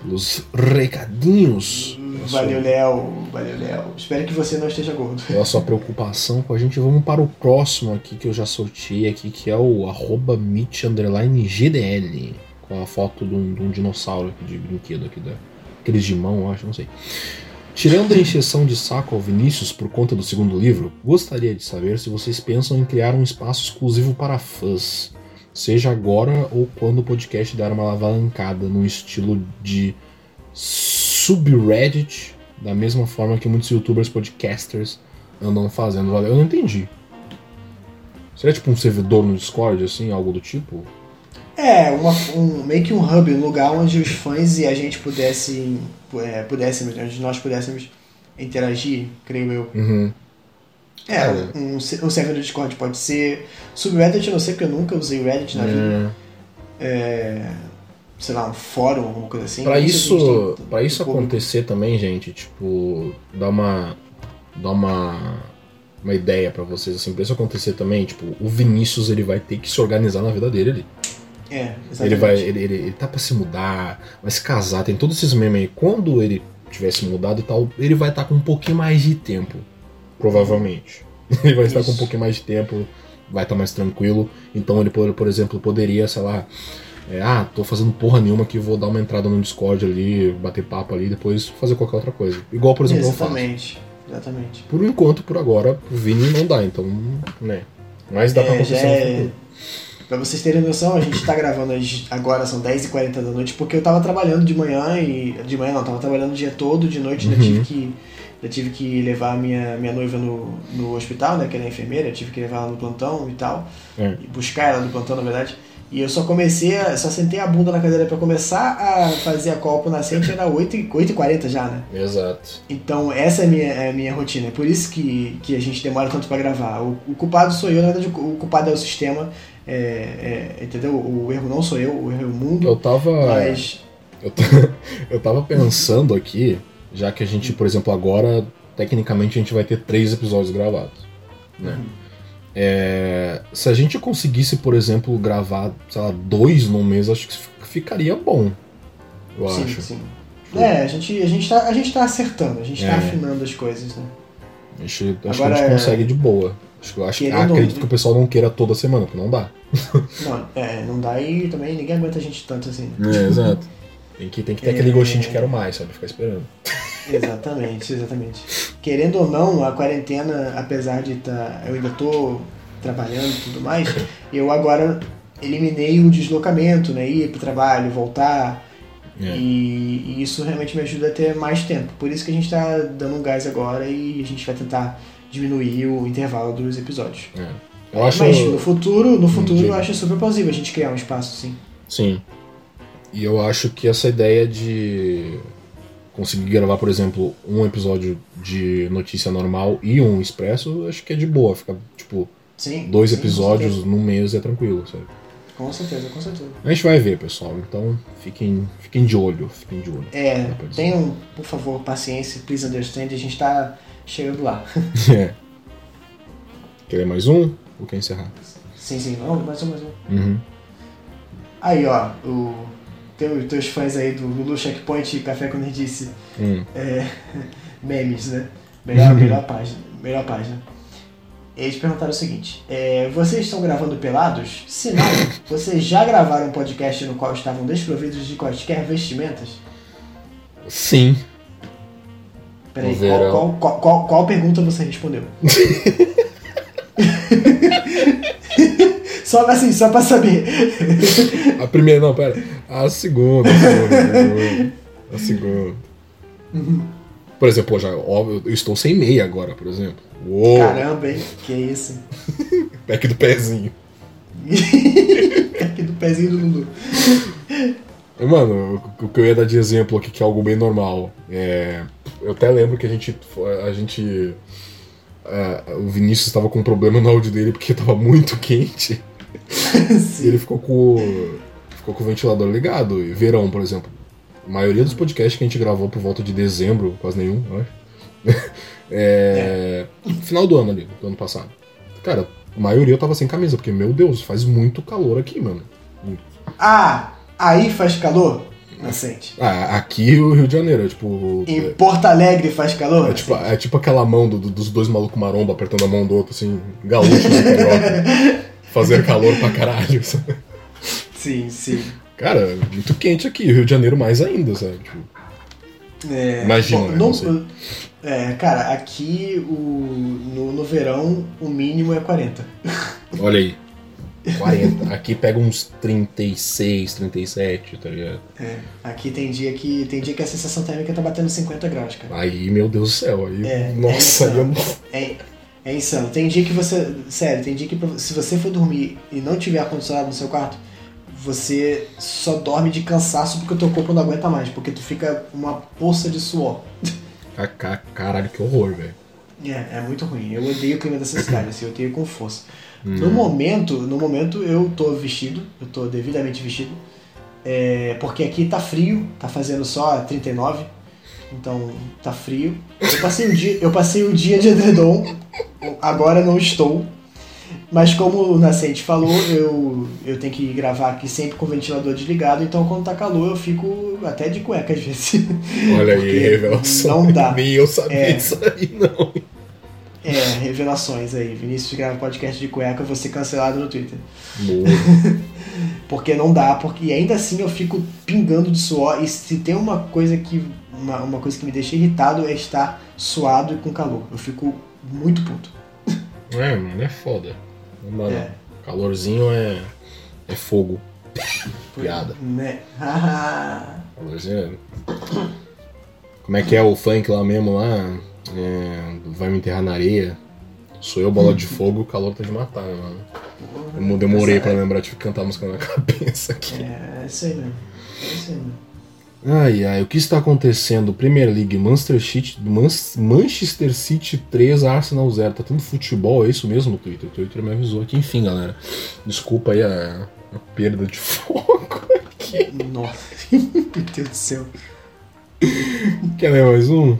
pelos recadinhos. Valeu, Léo. Valeu, Léo. Espero que você não esteja gordo. pela sua preocupação com a gente. Vamos para o próximo aqui que eu já sorteei aqui, que é o arroba GDL. Com a foto de um, de um dinossauro de brinquedo aqui, da, aqueles de mão, eu acho, não sei. Tirando a encheção de saco ao Vinícius por conta do segundo livro, gostaria de saber se vocês pensam em criar um espaço exclusivo para fãs. Seja agora ou quando o podcast der uma alavancada no estilo de subreddit, da mesma forma que muitos youtubers podcasters andam fazendo. Valeu, eu não entendi. Seria tipo um servidor no Discord, assim, algo do tipo? É, uma, um, meio que um hub, um lugar onde os fãs e a gente pudesse, é, pudéssemos, onde nós pudéssemos interagir, creio eu. Uhum. É, É. um, um server do Discord pode ser. Subreddit eu não sei porque eu nunca usei Reddit na vida. É. Sei lá, um fórum, alguma coisa assim. Pra Nem sei se a gente isso, tem- pra isso acontecer também, gente, tipo, dá uma dá uma uma ideia pra vocês assim, pra isso acontecer também, tipo, o Vinícius ele vai ter que se organizar na vida dele ali. É, exatamente. Ele vai ele, ele, ele tá pra se mudar, vai se casar, tem todos esses memes aí. Quando ele tivesse mudado e tal, ele vai estar com um pouquinho mais de tempo, provavelmente. Ele vai estar com um Isso. pouquinho mais de tempo, vai estar mais tranquilo. Então ele, por, por exemplo, poderia, sei lá, é, ah, tô fazendo porra nenhuma que vou dar uma entrada no Discord ali, bater papo ali, depois fazer qualquer outra coisa. Igual, por exemplo, eu faço. Exatamente. Exatamente. Por enquanto, por agora, o Vini não dá, então, né. Mas dá pra É, já acontecer é-. Pra vocês terem noção, a gente tá gravando agora, são 10h40 da noite, porque eu tava trabalhando de manhã e. De manhã não, tava trabalhando o dia todo, de noite ainda Uhum. tive que. Eu tive que levar a minha, minha noiva no, no hospital, né? Que ela é enfermeira, eu tive que levar ela no plantão e tal. É. E buscar ela no plantão, na verdade. E eu só comecei, a, só sentei a bunda na cadeira pra começar a fazer a copa nascente, era 8h40 8 h já, né? Exato. Então essa é a minha, é a minha rotina. É por isso que, que a gente demora tanto pra gravar. O, o culpado sou eu, na verdade o culpado é o sistema. é- é, entendeu? O erro não sou eu, o erro é o mundo. Eu tava. Mas. Eu, eu tava pensando aqui, já que a gente, por exemplo, agora, tecnicamente a gente vai ter três episódios gravados. Né? É, se a gente conseguisse, por exemplo, gravar, sei lá, dois num mês, acho que ficaria bom. Eu sim, acho. sim. É, a gente, a, gente tá, a gente tá acertando, a gente tá É. afinando as coisas, né? A gente, acho Agora que a gente é- consegue de boa. Acho que eu acho, acredito que o pessoal não queira toda semana, porque não dá. Não, é, não dá e também ninguém aguenta a gente tanto assim. É, exato. Tem que, tem que ter é... aquele gostinho de quero mais, sabe? Ficar esperando. Exatamente, exatamente. Querendo ou não, a quarentena, apesar de estar. Tá, eu ainda tô trabalhando e tudo mais, eu agora eliminei o deslocamento, né? Ir pro trabalho, voltar. É. E, e, isso realmente me ajuda a ter mais tempo. Por isso que a gente está dando um gás agora e a gente vai tentar diminuir o intervalo dos episódios. É. Eu acho... Mas no futuro, no futuro eu acho super plausível a gente criar um espaço, sim. Sim. E eu acho que essa ideia de conseguir gravar, por exemplo, um episódio de notícia normal e um expresso, acho que é de boa. Fica, tipo, sim, dois sim, episódios num mês é tranquilo, sabe? Com certeza, com certeza. A gente vai ver, pessoal. Então fiquem, fiquem de olho, fiquem de olho. É, tenham, por favor, paciência, please understand, a gente tá chegando lá. é. Quer mais um? Ou quer encerrar? Sim, sim, não, mais um, mais um. Uhum. Aí, ó, o os teus fãs aí do Lulu Checkpoint e Café com disse hum. é, memes, né? Melhor, melhor página. Melhor página. Eles perguntaram o seguinte: é, vocês estão gravando pelados? Se não, vocês já gravaram um podcast no qual estavam desprovidos de quaisquer vestimentas? Sim. Peraí, qual, qual, qual, qual pergunta você respondeu? Só assim, só pra saber. A primeira, não, pera. A segunda, a segunda. A segunda. Uhum. Por exemplo, já, ó, eu estou sem meia agora, por exemplo. Uou. Caramba, hein? Que isso? Pack do pezinho. Pack do pezinho do Lulu. Mano, o que eu ia dar de exemplo aqui, que é algo bem normal. É, eu até lembro que a gente. A gente uh, o Vinícius estava com um problema no áudio dele porque estava muito quente. E ele ficou com, ficou com o ventilador ligado. E verão, por exemplo. A maioria dos podcasts que a gente gravou por volta de dezembro, quase nenhum, eu acho. é, é. Final do ano ali, do ano passado. Cara, a maioria eu tava sem camisa, porque, meu Deus, faz muito calor aqui, mano. Ah, aí faz calor? Nascente. Ah, aqui o Rio de Janeiro, é tipo. Em Porto Alegre faz calor? É tipo, é tipo aquela mão do, dos dois malucos maromba apertando a mão do outro, assim, gaúcho, assim, fazer calor pra caralho, sabe? Sim, sim. Cara, muito quente aqui, Rio de Janeiro mais ainda, sabe? Tipo, é, Imagina, bom, né, é, cara, aqui o, no, no verão o mínimo é 40. Olha aí. 40. Aqui pega uns 36, 37, tá ligado? É, aqui tem dia que tem dia que a sensação térmica tá batendo 50 graus, cara. Aí, meu Deus do céu, aí. É, nossa, é. Aí eu... é, é insano. Tem dia que você. Sério, tem dia que se você for dormir e não tiver ar-condicionado no seu quarto, você só dorme de cansaço porque o teu corpo não aguenta mais, porque tu fica uma poça de suor. Caralho, que horror, velho. É, é muito ruim. Eu odeio o clima dessa cidade, assim, eu odeio com força. Hum. No momento, no momento eu tô vestido, eu tô devidamente vestido. É, porque aqui tá frio, tá fazendo só 39, então tá frio. Eu passei o dia, eu passei o dia de edredom, agora não estou. Mas como o Nascente falou, eu, eu tenho que gravar aqui sempre com o ventilador desligado, então quando tá calor eu fico até de cueca às vezes. Olha aí, revelação. Não dá. Nem eu sabia é, isso aí, não. É, revelações aí. Vinícius grava podcast de cueca, vou ser cancelado no Twitter. Boa. porque não dá, porque ainda assim eu fico pingando de suor. E se tem uma coisa que. Uma, uma coisa que me deixa irritado é estar suado e com calor. Eu fico muito puto. É, mano, é foda. É. calorzinho é. é fogo. Piada. Né? calorzinho é. Como é que é o funk lá mesmo lá? É, vai me enterrar na areia. Sou eu, bola de fogo, o calor tá de matar, né, mano. Eu demorei pra lembrar, tive que cantar a música na cabeça aqui. É, é isso aí mesmo. É isso aí mesmo. Ai, ai, o que está acontecendo? Premier League, Manchester City, Manchester City 3, Arsenal 0. Tá tendo futebol, é isso mesmo, Twitter? O Twitter me avisou aqui. Enfim, galera. Desculpa aí a, a perda de foco aqui. Nossa, meu Deus do céu. Quer ler mais um?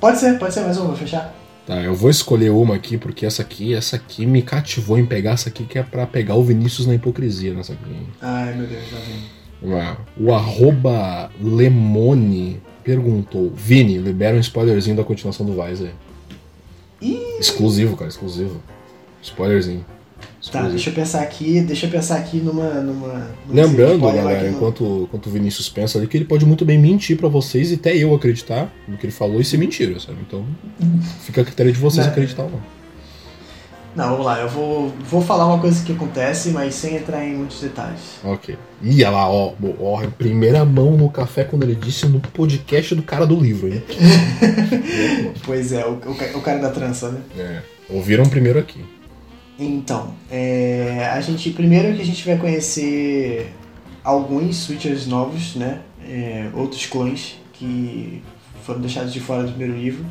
Pode ser, pode ser mais um, vou fechar. Tá, eu vou escolher uma aqui, porque essa aqui, essa aqui me cativou em pegar essa aqui, que é pra pegar o Vinícius na hipocrisia nessa aqui. Ai, meu Deus, já vem. O arroba Lemone perguntou: Vini, libera um spoilerzinho da continuação do Vice aí. Ih, Exclusivo, cara, exclusivo. Spoilerzinho. tá, deixa eu pensar aqui, deixa eu pensar aqui numa. numa num Lembrando, galera, no- enquanto, enquanto o Vinícius pensa ali, que ele pode muito bem mentir pra vocês e até eu acreditar no que ele falou e ser mentira, sabe? Então, fica a critério de vocês Não. acreditar ou não. Não, vamos lá, eu vou, vou falar uma coisa que acontece, mas sem entrar em muitos detalhes. Ok. Ih, olha lá, ó, ó, em primeira mão no café quando ele disse no podcast do cara do livro, hein? Pois é, o, o, o cara da trança, né? É. Ouviram primeiro aqui. Então, é, a gente primeiro que a gente vai conhecer alguns switchers novos, né? É, outros clones que foram deixados de fora do primeiro livro.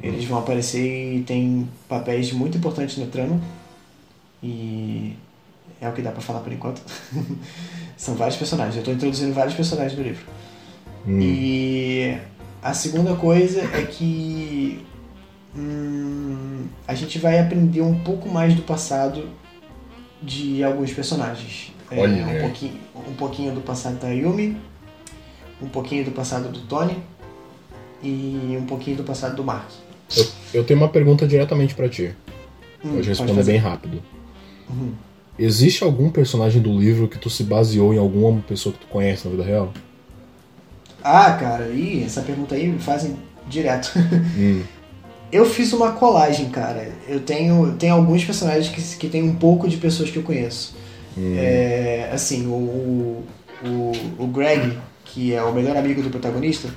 Eles vão aparecer e tem papéis muito importantes na trama. E é o que dá pra falar por enquanto. São vários personagens. Eu tô introduzindo vários personagens no livro. Hum, E a segunda coisa é que hum, a gente vai aprender um pouco mais do passado de alguns personagens. É, Olha, um, pouquinho, um pouquinho do passado da Yumi, um pouquinho do passado do Tony e um pouquinho do passado do Mark. Eu tenho uma pergunta diretamente pra ti. Hum, Pode responder bem rápido. Uhum. Existe algum personagem do livro que tu se baseou em alguma pessoa que tu conhece na vida real? Ah, cara, ih, essa pergunta aí me fazem direto. Hum. Eu fiz uma colagem, cara. Eu tenho, tenho alguns personagens que, que tem um pouco de pessoas que eu conheço. Hum. É, assim, o, o, o Greg, que é o melhor amigo do protagonista,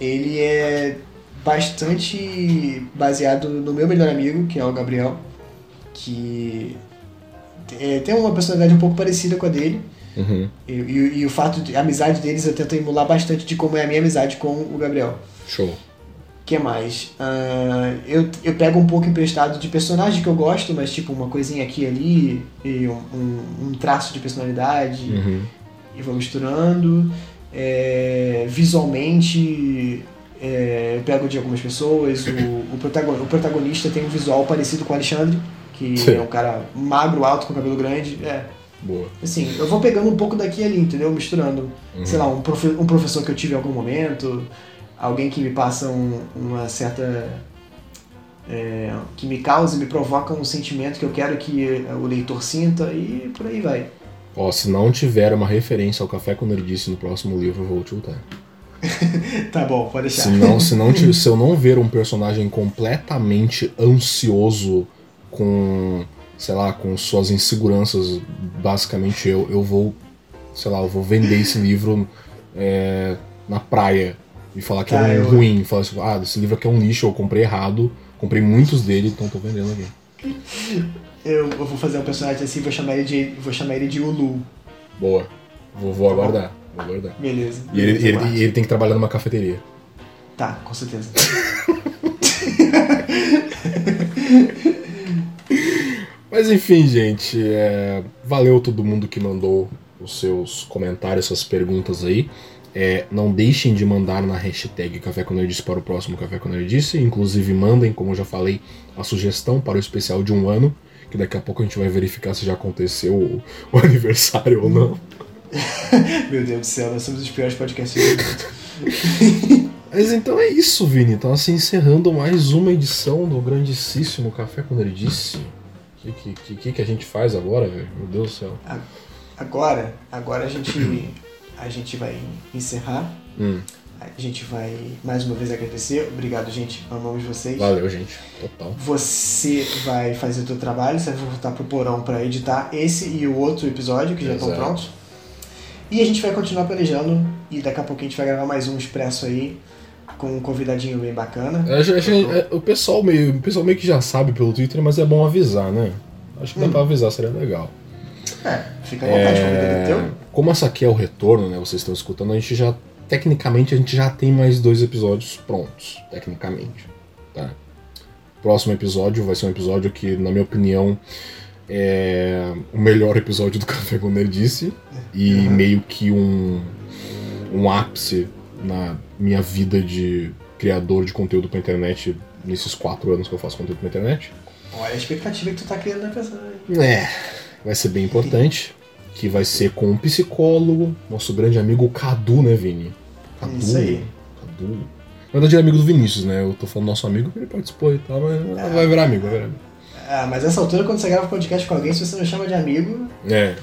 ele é bastante baseado no meu melhor amigo, que é o Gabriel, que é, tem uma personalidade um pouco parecida com a dele. Uhum. E, e- e o fato de a amizade deles eu tento emular bastante de como é a minha amizade com o Gabriel. Show. que mais? Ah, eu, eu pego um pouco emprestado de personagem que eu gosto, mas tipo uma coisinha aqui e ali, e um, um- um traço de personalidade, Uhum. e vou misturando. É, visualmente, é, eu pego de algumas pessoas. O, o, protagon- o protagonista tem um visual parecido com o Alexandre, que Sim. é um cara magro, alto, com cabelo grande. É, Boa. assim, eu vou pegando um pouco daqui e ali, entendeu? Misturando Uhum. sei lá, um, profe- um professor que eu tive em algum momento, alguém que me passa um- uma certa. é, que me causa, me provoca um sentimento que eu quero que o leitor sinta e por aí vai. Ó, se não tiver uma referência ao café quando ele disse no próximo livro, eu vou tiltar. Tá bom, pode deixar. Se, não, se, não, ti- se eu não ver um personagem completamente ansioso com, sei lá, com suas inseguranças, basicamente eu, eu vou, sei lá, eu vou vender esse livro é, na praia e falar que Tá, é um eu- ruim. Falar assim, ah, esse livro aqui é um lixo, eu comprei errado, comprei muitos dele, então tô vendendo aqui. Eu, eu vou fazer um personagem assim, vou chamar ele de, vou chamar ele de Ulu. Boa. Vou, vou aguardar. Vou aguardar. Beleza. E ele, Beleza, ele- Marcos. e ele tem que trabalhar numa cafeteria. Tá, com certeza. Mas enfim, gente, é, valeu todo mundo que mandou os seus comentários, suas perguntas aí. É, não deixem de mandar na hashtag Café com Nerdice para o próximo Café com Nerdice. Inclusive, mandem, como eu já falei, a sugestão para o especial de um ano. Que daqui a pouco a gente vai verificar se já aconteceu o, o aniversário ou não. Meu Deus do céu, nós somos os piores podcasts do mundo. Mas então é isso, Vini. Então, assim, encerrando mais uma edição do grandíssimo Café com Nerdice. O que, que, que, que a gente faz agora, velho? Meu Deus do céu. Agora, agora a gente, a gente vai encerrar. Hum, A gente vai mais uma vez agradecer. Obrigado, gente. Amamos vocês. valeu, gente. Total. Você vai fazer o seu trabalho, você vai voltar pro porão para editar esse e o outro episódio que já estão Exato. prontos. E a gente vai continuar planejando e daqui a pouco a gente vai gravar mais um expresso aí com um convidadinho bem bacana. É, já- é, o, pessoal meio, o pessoal meio que já sabe pelo Twitter, mas é bom avisar, né? Acho que dá Hum. pra avisar, seria legal. É, fica à vontade, É, teu. como essa aqui é o retorno, né? Vocês estão escutando, a gente já. Tecnicamente a gente já tem mais dois episódios prontos. Tecnicamente. Tá? Próximo episódio vai ser um episódio que, na minha opinião, é o melhor episódio do Café com Nerdice. E Uhum. meio que um, um ápice na minha vida de criador de conteúdo pra internet nesses quatro anos que eu faço conteúdo pra internet. Olha a expectativa que tu tá criando na pessoa. hein? É, vai ser bem importante. Que vai ser com um psicólogo, nosso grande amigo Cadu, né, Vini? Cadu. Isso aí. Cadu. verdade, ele é amigo do Vinícius, né? Eu tô falando nosso amigo, ele participou e tal, mas vai virar amigo, vai virar amigo. Ah, mas essa altura, quando você grava podcast com alguém, se você não chama de amigo. É.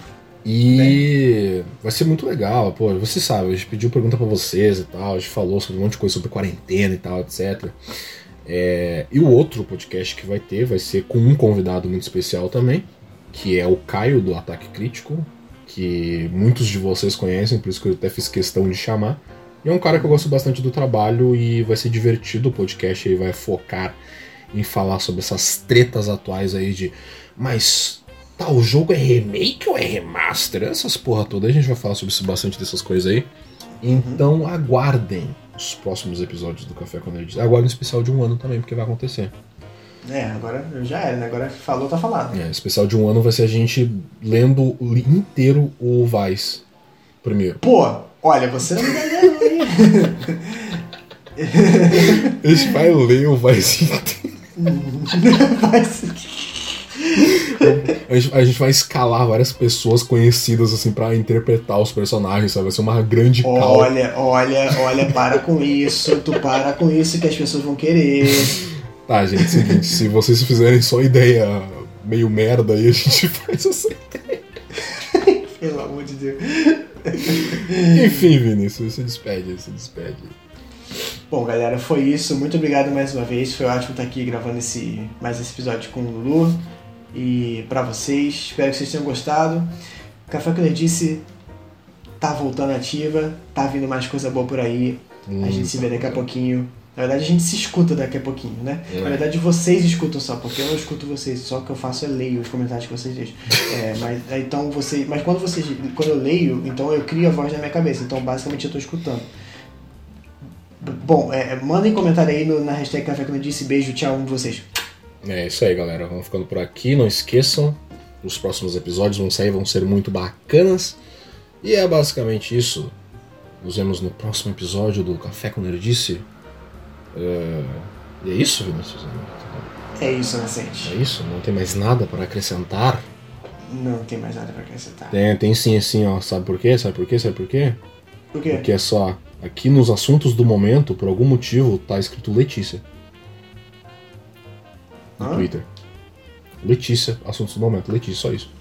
E vai ser muito legal, pô. Você sabe, a gente pediu pergunta pra vocês e tal, a gente falou sobre um monte de coisa sobre quarentena e tal, etc. É, e o outro podcast que vai ter vai ser com um convidado muito especial também, que é o Caio do Ataque Crítico, que muitos de vocês conhecem, por isso que eu até fiz questão de chamar. E é um cara que eu gosto bastante do trabalho e vai ser divertido o podcast aí, vai focar em falar sobre essas tretas atuais aí de. Mas tal jogo é remake ou é remaster? Essas porra toda. A gente vai falar sobre isso, bastante dessas coisas aí. Então aguardem os próximos episódios do Café com Nerd. Aguardem um especial de um ano também, porque vai acontecer. É, agora já era, né? Agora falou, tá falado. É, especial de um ano vai ser a gente lendo inteiro o Vice primeiro. Pô, olha, você não me ideia, não, hein? A gente vai ler o Vice inteiro. A gente, a gente vai escalar várias pessoas conhecidas assim pra interpretar os personagens, sabe? Vai ser uma grande cal. Olha, olha, olha, para com isso, tu para com isso que as pessoas vão querer. Tá, gente, seguinte, se vocês fizerem só ideia meio merda aí, a gente faz essa ideia. Pelo amor de Deus. Enfim, Vinícius, se despede, se despede. Bom, galera, foi isso. Muito obrigado mais uma vez. Foi ótimo estar aqui gravando esse mais esse episódio com o Lulu. E pra vocês, espero que vocês tenham gostado. Café com Nerdice tá voltando ativa, tá vindo mais coisa boa por aí. A gente se vê daqui a pouquinho. Na verdade, a gente se escuta daqui a pouquinho, né? É. Na verdade, vocês escutam só, porque eu não escuto vocês. Só o que eu faço é leio os comentários que vocês deixam. É, mas então vocês, mas quando vocês, quando eu leio, então eu crio a voz na minha cabeça. Então basicamente eu tô escutando. Bom, é, é, mandem comentário aí no- na hashtag Café com Disse. Beijo, tchau, um de vocês. É isso aí, galera. Vamos ficando por aqui. Não esqueçam, os próximos episódios vão sair, vão ser muito bacanas. E é basicamente isso. Nos vemos no próximo episódio do Café com Nerdice. É... E é isso, Vinícius? É isso, Nascente. É isso? Não tem mais nada para acrescentar? Não tem mais nada pra acrescentar. Tem, tem sim, assim, ó. Sabe por quê? Sabe por quê? Sabe por quê? Por quê? Porque é só. Aqui nos assuntos do momento, por algum motivo, tá escrito Letícia. No Hã? Twitter. Letícia, assuntos do momento. Letícia, só isso.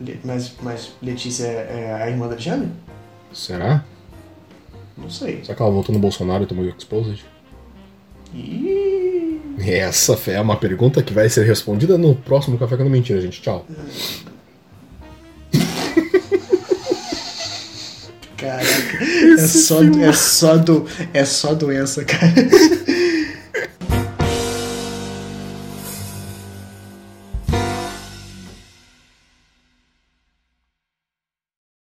Le- Mas, mas Letícia é é a irmã da Alexandre? Será? Não sei. Será que ela votou no Bolsonaro e tomou exposed? Ih, Essa é uma pergunta que vai ser respondida no próximo Café com Mentira, gente. Tchau. caraca. É só, é, só do, é só doença, cara.